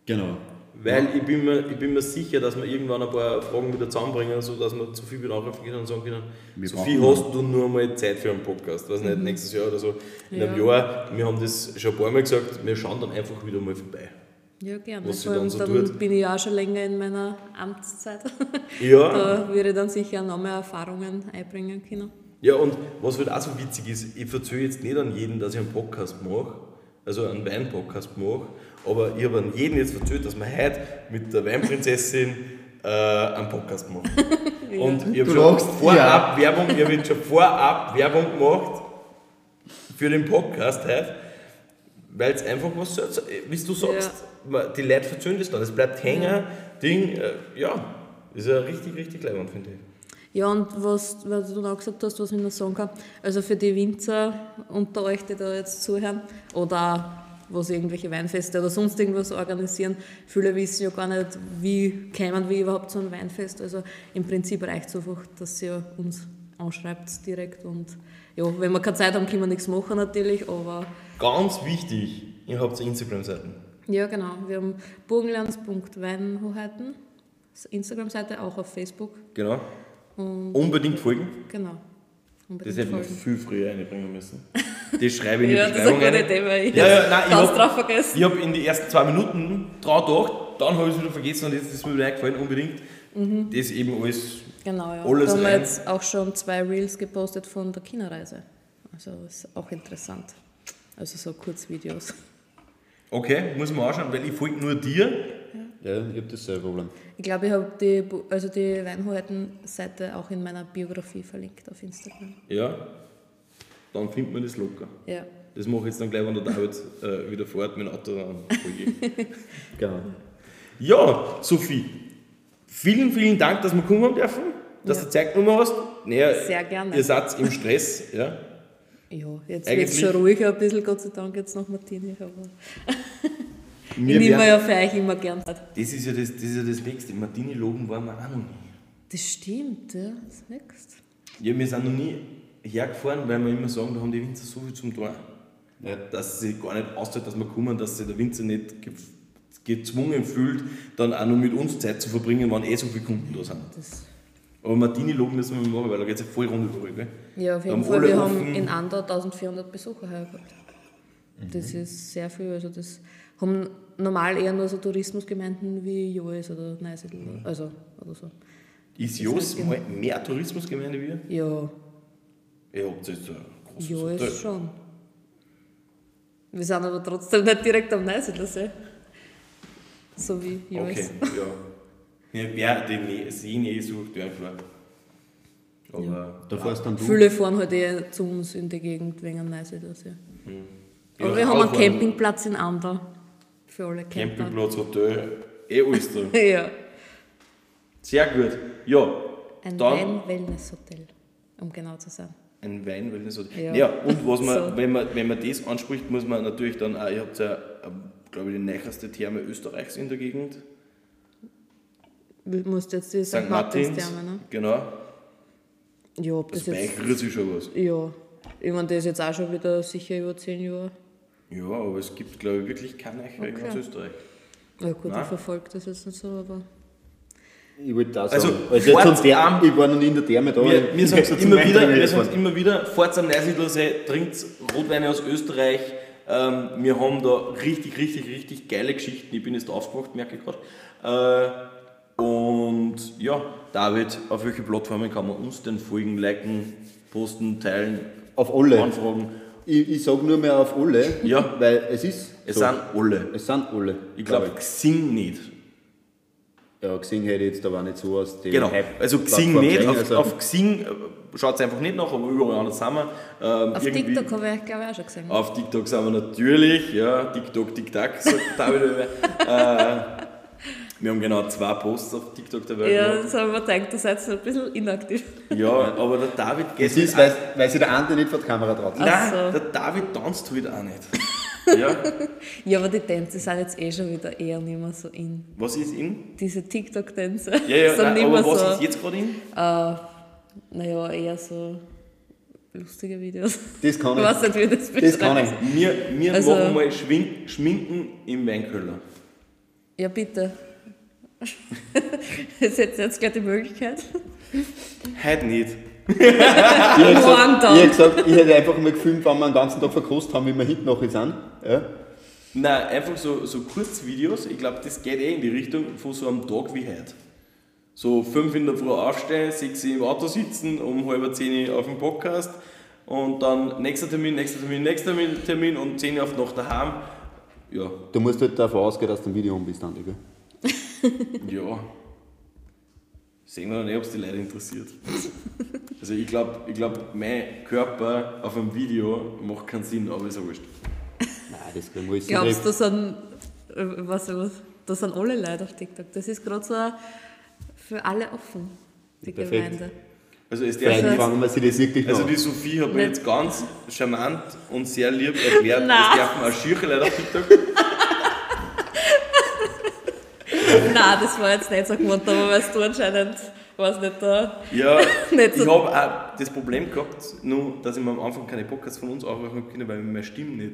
Genau. Weil ich, bin mir, ich bin mir sicher, dass wir irgendwann ein paar Fragen wieder zusammenbringen, sodass wir zu viel wieder anrufen können und sagen können, Wir Sophie, brauchen- hast du nur mal Zeit für einen Podcast? Weiß nicht, nächstes Jahr oder so. In einem Mhm. Ja. Jahr, wir haben das schon ein paar Mal gesagt, wir schauen dann einfach wieder mal vorbei. ja, gerne. Was Vor allem dann so dann tut. bin ich ja auch schon länger in meiner Amtszeit. Ja, da würde ich dann sicher noch mehr Erfahrungen einbringen können. ja, und was halt auch so witzig ist, ich erzähle jetzt nicht an jeden, dass ich einen Podcast mache, also einen Wein-Podcast mache, aber ich habe an jeden jetzt erzählt, dass wir heute mit der Weinprinzessin äh, einen Podcast machen. Und ich habe schon lachst, vorab Werbung, ich habe jetzt schon vorab Werbung gemacht für den Podcast heute, weil es einfach was, so- so- wie du sagst, man- die Leute verzögern das dann, es bleibt hängen, Ding, äh, ja, ist ja richtig, richtig leibend, finde ich. Ja, und was, was du noch gesagt hast, was ich noch sagen kann, also für die Winzer unter euch, die da jetzt zuhören, oder was irgendwelche Weinfeste oder sonst irgendwas organisieren, viele wissen ja gar nicht, wie kämen wir überhaupt zu einem Weinfest. Also im Prinzip reicht es einfach, dass ihr uns anschreibt direkt und ja, wenn wir keine Zeit haben, können wir nichts machen natürlich, aber Ganz wichtig, ihr habt Instagram-Seiten. ja genau, wir haben burgenlands.weinhoheiten, Instagram-Seite, auch auf Facebook, Genau. Unbedingt folgen. genau. Das hätten wir folgen. viel früher einbringen müssen. Das schreibe ich in die Ja, das ist eine Beschreibung rein. Idee, weil ich Ja, ja, nein, ich hab- drauf vergessen. Ich habe in die ersten zwei Minuten dran gedacht, dann habe ich es wieder vergessen und jetzt ist mir wieder eingefallen, unbedingt. Das eben alles. Genau, ja. Alles da haben wir jetzt auch schon zwei Reels gepostet von der China-Reise. Also ist auch interessant. Also so Kurzvideos. Okay, muss man anschauen, weil ich folge nur dir. Ja, ich habe dasselbe Problem. Ich glaube, ich habe die, also die Weinhoheiten-Seite auch in meiner Biografie verlinkt auf Instagram. Ja, dann findet man das locker. Ja. Das mache ich jetzt dann gleich, wenn der David äh, wieder fährt mit dem Auto. Dann. Genau. Ja, Sophie, vielen, vielen Dank, dass wir kommen haben dürfen, dass Ja. du Zeit genommen hast. Naja, Sehr gerne. Ihr seid im Stress, ja. Ja, jetzt wird es schon ruhiger, ein bisschen, Gott sei Dank, jetzt nach Martini. Aber ich nehme ja für euch immer gern. Das ist ja das, das, ist ja das Nächste. Martini-Loben waren wir auch noch nie. Das stimmt, ja, das nächste. Ja, wir sind noch nie hergefahren, weil wir immer sagen, da haben die Winzer so viel zum Tor, Ja. dass sie gar nicht auszahlt, dass wir kommen, dass sich der Winzer nicht ge gezwungen fühlt, dann auch noch mit uns Zeit zu verbringen, wenn eh so viele Kunden da sind. Das Aber Martini-Loben müssen wir machen, weil da geht es ja voll rund über, gell? Ja, auf jeden Fall. Wir offen. haben in Andau 1400 Besucher heuer gehabt. Das ist sehr viel. Also das haben normal eher nur so Tourismusgemeinden wie Joes oder Neusiedl also, oder so. Ist Das Jos heißt, mal mehr Tourismusgemeinde wie ihr? Ja, Ihr habt jetzt ein großes Joes Hotel. schon. Wir sind aber trotzdem nicht direkt am Neusiedlersee. So wie Joes. Okay, ja. Ja wer den See Nähe sucht, wäre klar. Aber Da fährst dann du. Viele fahren halt eh zu uns in die Gegend wegen am Neusiedlersee. Ja, Aber wir haben einen Campingplatz in Andau. Für alle Camper. Campingplatz, Hotel, eh alles da. Ja. Sehr gut. Ja, Ein Wein-Wellness-Hotel, um genau zu sein. ein Wein, weil das so. Ja. Ja. und was man, So. wenn, man, wenn man das anspricht, muss man natürlich dann auch, ihr habt ja, glaube ich, die neueste Therme Österreichs in der Gegend. Du musst jetzt die St. St. Martins. Martins-Therme, ne? Genau. Ja, ob Das das jetzt. sich schon was. Ja. Ich meine, das ist jetzt auch schon wieder sicher über 10 Jahre. Ja, aber es gibt, glaube ich, wirklich keine Eiche Okay. aus Österreich. Ja gut, Nein. ich verfolge das jetzt nicht so, aber. Ich wollte da Also, sagen, also, jetzt zum Ther- am- ich war noch nie in der Therme da. Wir, wir sagen es immer wieder, jetzt immer wieder, fahrt am Neusiedlersee, trinkt Rotweine aus Österreich. Ähm, wir haben da richtig, richtig, richtig geile Geschichten. Ich bin jetzt aufgewacht, merke ich gerade. Äh, und ja, David, auf welche Plattformen kann man uns denn folgen, liken, posten, teilen, Auf alle. anfragen? Ich, ich sage nur mehr auf alle, Ja. weil es ist. Es so. sind alle. Es sind alle. Ich glaube, Xing nicht. Ja, gesehen hätte ich jetzt aber nicht so aus dem Genau, Hype- also Xing nicht. Auf, also- auf Xing schaut es einfach nicht nach, aber überall anders sind wir. Ähm, Auf TikTok habe ich, glaube ich, auch schon gesehen. Auf TikTok sind wir natürlich, ja, TikTok, TikTok, sagt David. äh, wir haben genau zwei Posts auf TikTok dabei Ja, gemacht. das habe ich mir gedacht, ihr seid so ein bisschen inaktiv. Ja, aber der David geht Es ist, weil, weil sich der andere nicht vor die Kamera traut. Ach Nein, so. der David tanzt halt auch nicht. ja, Ja, aber die Tänze sind jetzt eh schon wieder eher nicht mehr so in. was ist in? Diese TikTok-Tänze Ja, ja, sind nein, aber was so. ist jetzt gerade in? Äh, naja, eher so lustige Videos. Das kann Ich weiß nicht, wie das Das kann beschreibt. ich. Wir, wir Also- machen mal Schwing, Schminken im Weinkeller. Ja, bitte. Jetzt hättest du jetzt gleich die Möglichkeit. Heute nicht. Ich hätte gesagt, dann. ich, hätte gesagt, ich hätte einfach mal gefilmt, wenn wir den ganzen Tag verkostet haben, wie wir hinten noch sind. Ja. Nein, einfach so, so Kurzvideos. Ich glaube, das geht eh in die Richtung von so einem Tag wie heute. So fünf in der Früh aufstehen, sechs im Auto sitzen, um halb zehn auf dem Podcast und dann nächster Termin, nächster Termin, nächster Termin- und zehn auf Nacht daheim. Ja, Du musst halt davon ausgehen, dass du ein Video um bist, Andi, gell? ja. Sehen wir dann eh, ob es die Leute interessiert. Also ich glaube, ich glaub, mein Körper auf einem Video macht keinen Sinn, aber ist ja wurscht. Nein, das wir alles Glaubst du, in da sind, äh, was, was, da sind alle Leute auf TikTok? Das ist gerade so für alle offen, die Perfekt. Gemeinde. Also darf Fein, nicht fangen wir sich das wirklich Also noch die. Sophie hat mir Nicht- jetzt ganz charmant und sehr lieb erklärt, Nein. darf man auch schiere Leute auf TikTok. Nein, das war jetzt nicht so gemeint, aber weißt du anscheinend, weiß nicht, da. Ja, Nicht so- ich habe auch das Problem gehabt, nur, dass ich mir am Anfang keine Podcasts von uns aufrufen können, weil meine Stimme nicht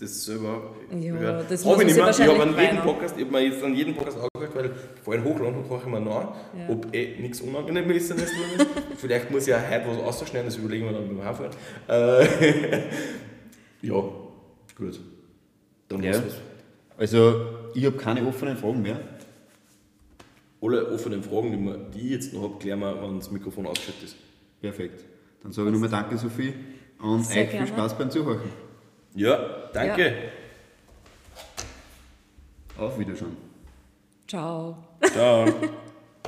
das selber Ja, gehört. das Hab muss ich nicht mehr. Ich habe an jedem. Podcast, ich habe mir jetzt an jedem Podcast angehört, weil vor allem hochladen mache ich mir nach, Ja. ob eh nichts Unangenehmes ist. ist. Vielleicht muss ich auch heute was ausschneiden, das überlegen wir dann beim Heimfahren. Äh, ja, gut. Dann Ja. war's was. Also, ich habe keine offenen Fragen mehr. Alle offenen Fragen, die, wir, die ich jetzt noch habe, klären wir, wenn das Mikrofon ausgeschaltet ist. Perfekt. Dann sage ich nochmal Danke, Sophie. Und Sehr euch viel gerne. Spaß beim Zuhören. Ja, danke. Auf Wiedersehen. Ciao. Ciao.